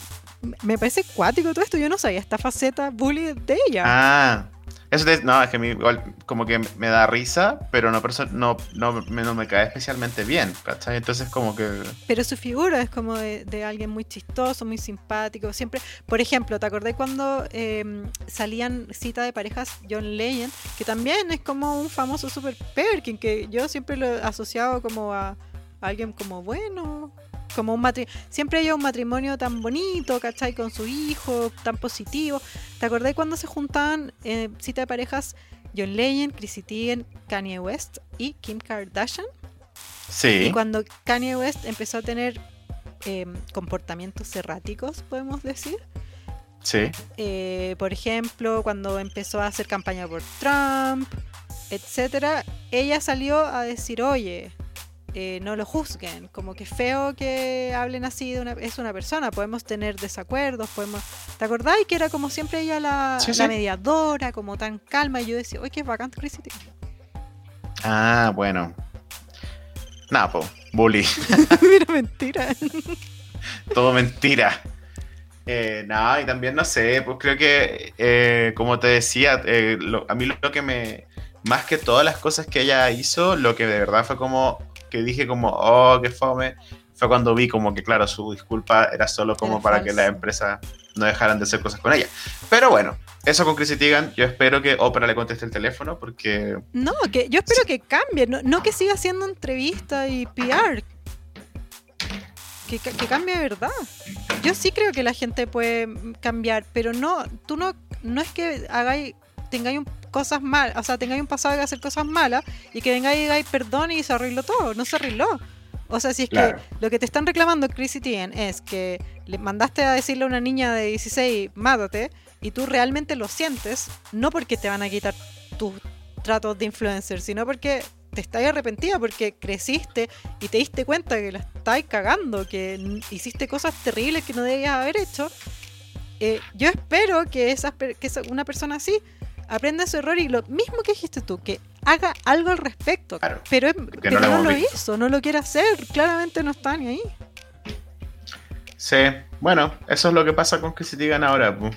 me parece cuático todo esto, yo no sabía esta faceta bully de ella. Ah, eso te- no, es que a mí igual como que me da risa, pero no, no, no, me, no me cae especialmente bien, ¿cachai? Entonces como que... Pero su figura es como de, alguien muy chistoso, muy simpático. Siempre, por ejemplo, ¿te acordás cuando eh, salían cita de parejas John Legend? Que también es como un famoso super Perkin, que yo siempre lo he asociado como a alguien como bueno. Como un matri Siempre hay un matrimonio tan bonito, ¿cachai? Con su hijo, tan positivo. ¿Te acordás cuando se juntaban eh, cita de parejas John Legend, Chrissy Teigen, Kanye West y Kim Kardashian? Y Sí, cuando Kanye West empezó a tener eh, comportamientos erráticos, podemos decir. sí. Eh, por ejemplo, cuando empezó a hacer campaña por Trump, etcétera, ella salió a decir, oye, eh, no lo juzguen, como que feo que hablen así de una, es una persona, podemos tener desacuerdos, podemos... ¿Te acordáis que era como siempre ella la, Sí, la sí. mediadora, como tan calma? Y yo decía, oye, qué bacán Chrissy Teigen". Ah, bueno. Nada, po, bully. <laughs> <laughs> Mira, mentira. <laughs> Todo mentira. Eh, nada, y también no sé, pues creo que, eh, como te decía, eh, lo- a mí lo que me, más que todas las cosas que ella hizo, lo que de verdad fue como, que dije como, oh, qué fome, fue cuando vi como que, claro, su disculpa era solo como Era para que falsa. las empresas no dejaran de hacer cosas con ella. Pero bueno, eso con Chrissy Teigen, yo espero que Oprah le conteste el teléfono porque No, que yo espero que cambie, no, no que siga haciendo entrevista y PR. Que, que cambie de verdad. Yo sí creo que la gente puede cambiar, pero no, tú no, no es que hagáis, tengáis un- cosas malas, o sea, tengáis un pasado de hacer cosas malas y que vengáis y digáis perdón y se arregló todo, no se arregló. O sea, si es Claro. que lo que te están reclamando Chrissy Teigen es que le mandaste a decirle a una niña de 16, mátate, y tú realmente lo sientes, no porque te van a quitar tus tratos de influencer, sino porque te estás arrepentida, porque creciste y te diste cuenta que la estabas cagando, que hiciste cosas terribles que no debías haber hecho. Eh, yo espero que, esas, per- que una persona así aprenda su error y lo mismo que dijiste tú, que haga algo al respecto. Claro, pero no lo no hizo, no lo quiere hacer, claramente no está ni ahí. Sí, bueno, eso es lo que pasa con Chrissy Teigen ahora. pues.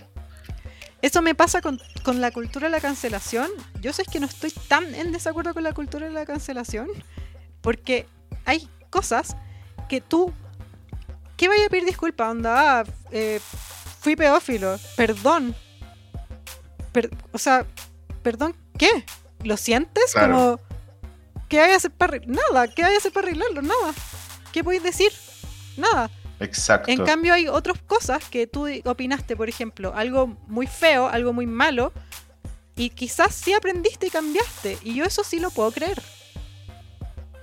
Eso me pasa con, con la cultura de la cancelación. Yo sé que no estoy tan en desacuerdo con la cultura de la cancelación, porque hay cosas que tú, ¿qué vaya a pedir disculpa? Onda, ah, eh, fui pedófilo, perdón. Per- o sea, perdón, ¿qué? ¿Lo sientes? Claro. Como, ¿qué hay a hacer para Nada, ¿qué hay a hacer para arreglarlo? Nada. ¿Qué podéis decir? Nada. Exacto. En cambio hay otras cosas que tú opinaste, por ejemplo, algo muy feo, algo muy malo, y quizás sí aprendiste y cambiaste, y yo eso sí lo puedo creer.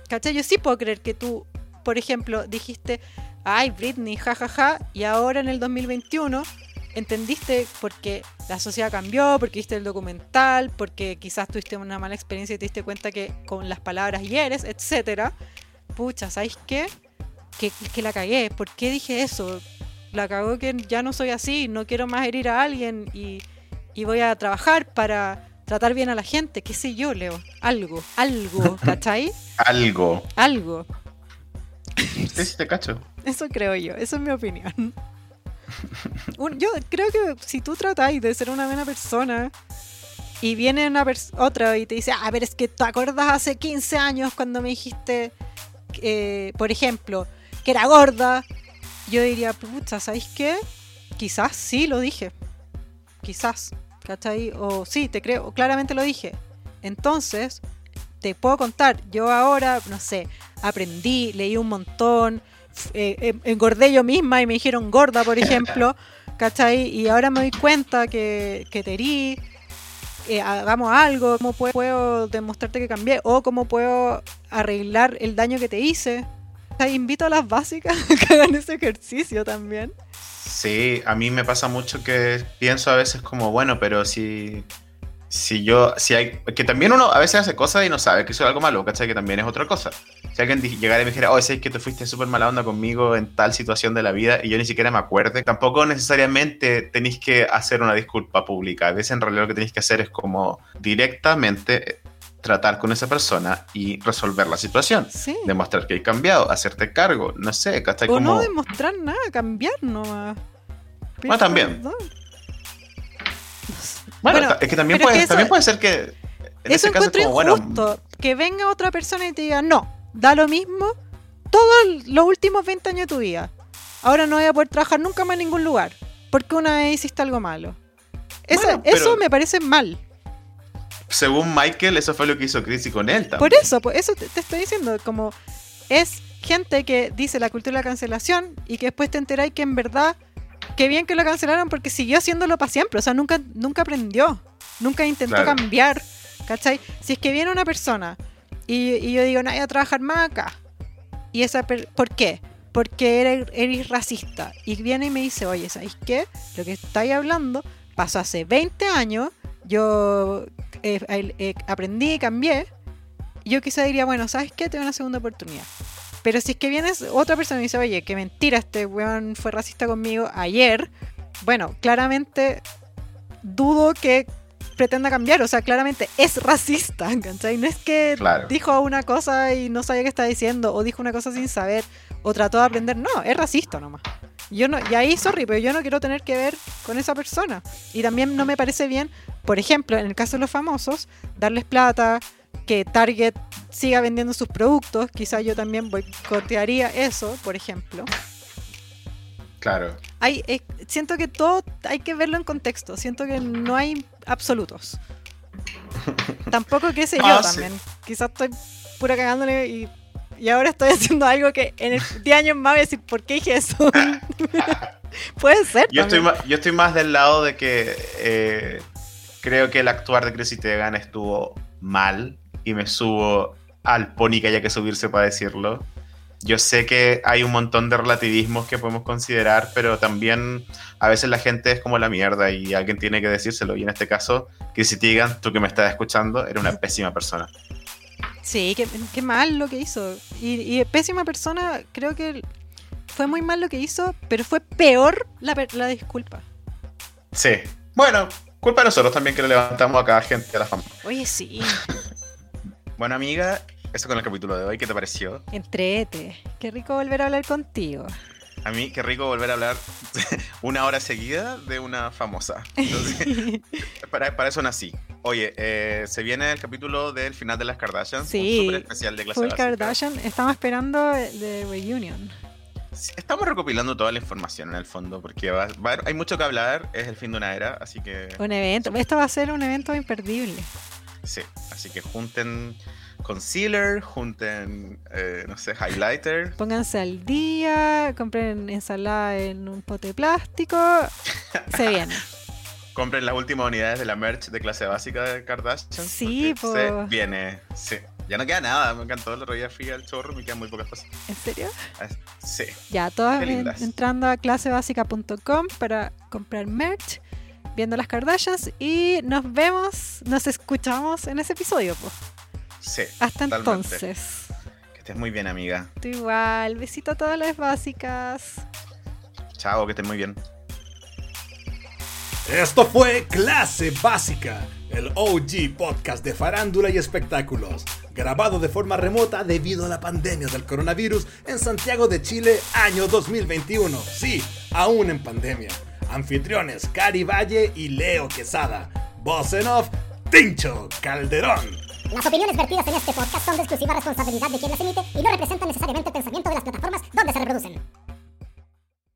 ¿Cachai? Yo sí puedo creer que tú, por ejemplo, dijiste, ay, Britney, jajaja, y ahora en el 2021 entendiste porque la sociedad cambió, porque viste el documental, porque quizás tuviste una mala experiencia y te diste cuenta que con las palabras hieres, etcétera. Pucha, ¿sabes qué? que, que la cagué. ¿Por qué dije eso? La cagó que ya no soy así, no quiero más herir a alguien y, y voy a trabajar para tratar bien a la gente. ¿Qué sé yo, Leo? Algo, algo, <laughs> ¿cachai? Algo. Algo. Sí, sí, te cacho. Eso creo yo, eso es mi opinión. Yo creo que si tú tratáis de ser una buena persona y viene una otro y te dice, a ver, es que te acuerdas hace 15 años cuando me dijiste, eh, por ejemplo, que era gorda. Yo diría, pucha, ¿sabéis qué? Quizás sí lo dije. Quizás, ¿cachai? O sí, te creo, claramente lo dije. Entonces, te puedo contar, yo ahora, no sé, aprendí, leí un montón, eh, eh, engordé yo misma y me dijeron gorda, por <laughs> ejemplo, ¿cachai? Y ahora me doy cuenta que, que te herí, eh, hagamos algo, cómo puedo, puedo demostrarte que cambié o cómo puedo arreglar el daño que te hice. O sea, invito a las básicas a <laughs> que hagan ese ejercicio también. Sí, a mí me pasa mucho que pienso a veces como, bueno, pero si, si yo, si hay, que también uno a veces hace cosas y no sabe que eso es algo malo, ¿cachai? Que también es otra cosa. Si alguien llegara y me dijera, oh, sé que te fuiste súper mala onda conmigo en tal situación de la vida y yo ni siquiera me acuerde, tampoco necesariamente tenéis que hacer una disculpa pública. A veces en realidad lo que tenéis que hacer es como directamente eh, tratar con esa persona y resolver la situación. Sí. Demostrar que hay cambiado, hacerte cargo, no sé, ¿cachai? O Como... no demostrar nada, cambiar nomás. Bueno, también. Perdón. Bueno, Bueno, es que también, puede, que eso- también puede ser que en Eso ese caso es como, bueno, injusto. Que venga otra persona y te diga, no, da lo mismo todos los últimos 20 años de tu vida. Ahora no voy a poder trabajar nunca más en ningún lugar. Porque una vez hiciste algo malo. Eso, Bueno, pero- eso me parece mal. según Michael, eso fue lo que hizo Chrissy con él también. Por eso, por eso te, te estoy diciendo, como es gente que dice la cultura de la cancelación y que después te enteráis que en verdad, qué bien que lo cancelaron porque siguió haciéndolo para siempre, o sea, nunca, nunca aprendió, nunca intentó Claro. cambiar, ¿cachai? Si es que viene una persona y, y yo digo, no voy a trabajar más acá, y esa, per- ¿por qué? Porque eres, eres racista, y viene y me dice, oye, ¿sabéis qué? Lo que estáis hablando pasó hace 20 años, yo eh, eh, aprendí y cambié, yo quizá diría, bueno, ¿sabes qué? Te doy una segunda oportunidad. Pero si es que vienes otra persona y dice, oye, qué mentira, este weón fue racista conmigo ayer, bueno, claramente dudo que pretenda cambiar, o sea, claramente es racista, <laughs> ¿cachai? No es que Claro. dijo una cosa y no sabía qué estaba diciendo, o dijo una cosa sin saber, o trató de aprender, no, es racista nomás. Yo no, y ahí, sorry, pero yo no quiero tener que ver con esa persona. Y también no me parece bien, por ejemplo, en el caso de los famosos, darles plata, que Target siga vendiendo sus productos. Quizá yo también boicotearía eso, por ejemplo. Claro. Hay, eh, siento que todo hay que verlo en contexto. Siento que no hay absolutos. <laughs> Tampoco que sé yo Ah, sí. también. Quizás estoy pura cagándole y, y ahora estoy <laughs> haciendo algo que en el 10 años más voy a decir, ¿por qué dije eso? <laughs> Puede ser. Yo estoy, más, yo estoy más del lado de que eh, creo que el actuar de Chrissy estuvo mal y me subo al pony que haya que subirse para decirlo. Yo sé que hay un montón de relativismos que podemos considerar, pero también a veces la gente es como la mierda y alguien tiene que decírselo. Y en este caso, Chrissy Teigen, tú que me estás escuchando, era una pésima persona. Sí, qué, qué mal lo que hizo. Y, y pésima persona, creo que fue muy mal lo que hizo, pero fue peor la, la disculpa. Sí. Bueno, culpa de nosotros también que le levantamos acá a gente a la fama. Oye, sí, <laughs> Bueno, amiga, eso con el capítulo de hoy. ¿Qué te pareció? entrete. Qué rico volver a hablar contigo. A mí, qué rico volver a hablar <laughs> una hora seguida de una famosa. Entonces, <laughs> para, para eso nací. Oye, eh, se viene el capítulo del final de las Kardashians. Sí, Un súper especial de clase Full básica. Kardashian, estamos esperando de reunion. Estamos recopilando toda la información en el fondo, porque va- va- hay mucho que hablar. Es el fin de una era, así que. Un evento. Esto va a ser un evento imperdible. Sí, así que junten concealer, junten, eh, no sé, highlighter. Pónganse al día, compren ensalada en un pote de plástico. Se viene. <laughs> Compren las últimas unidades de la merch de clase básica de Kardashian. Sí, porque se viene. Sí. Ya no queda nada. Me encantó. El otro día fui al chorro. Me quedan muy pocas cosas. ¿En serio? Sí. Ya, en- lindas. entrando a clasebásica.com para comprar merch, viendo las Kardashians y nos vemos, nos escuchamos en ese episodio. po. Sí. Hasta totalmente. entonces. Que estés muy bien, amiga. Tú igual. Besito a todas las básicas. Chao, que estés muy bien. Esto fue Clase Básica, el OG podcast de farándula y espectáculos, grabado de forma remota debido a la pandemia del coronavirus en Santiago de Chile, año 2021. Sí, aún en pandemia. Anfitriones Cari Valle y Leo Quesada. Voz en off, Tincho Calderón. Las opiniones vertidas en este podcast son de exclusiva responsabilidad de quien las emite y no representan necesariamente el pensamiento de las plataformas donde se reproducen.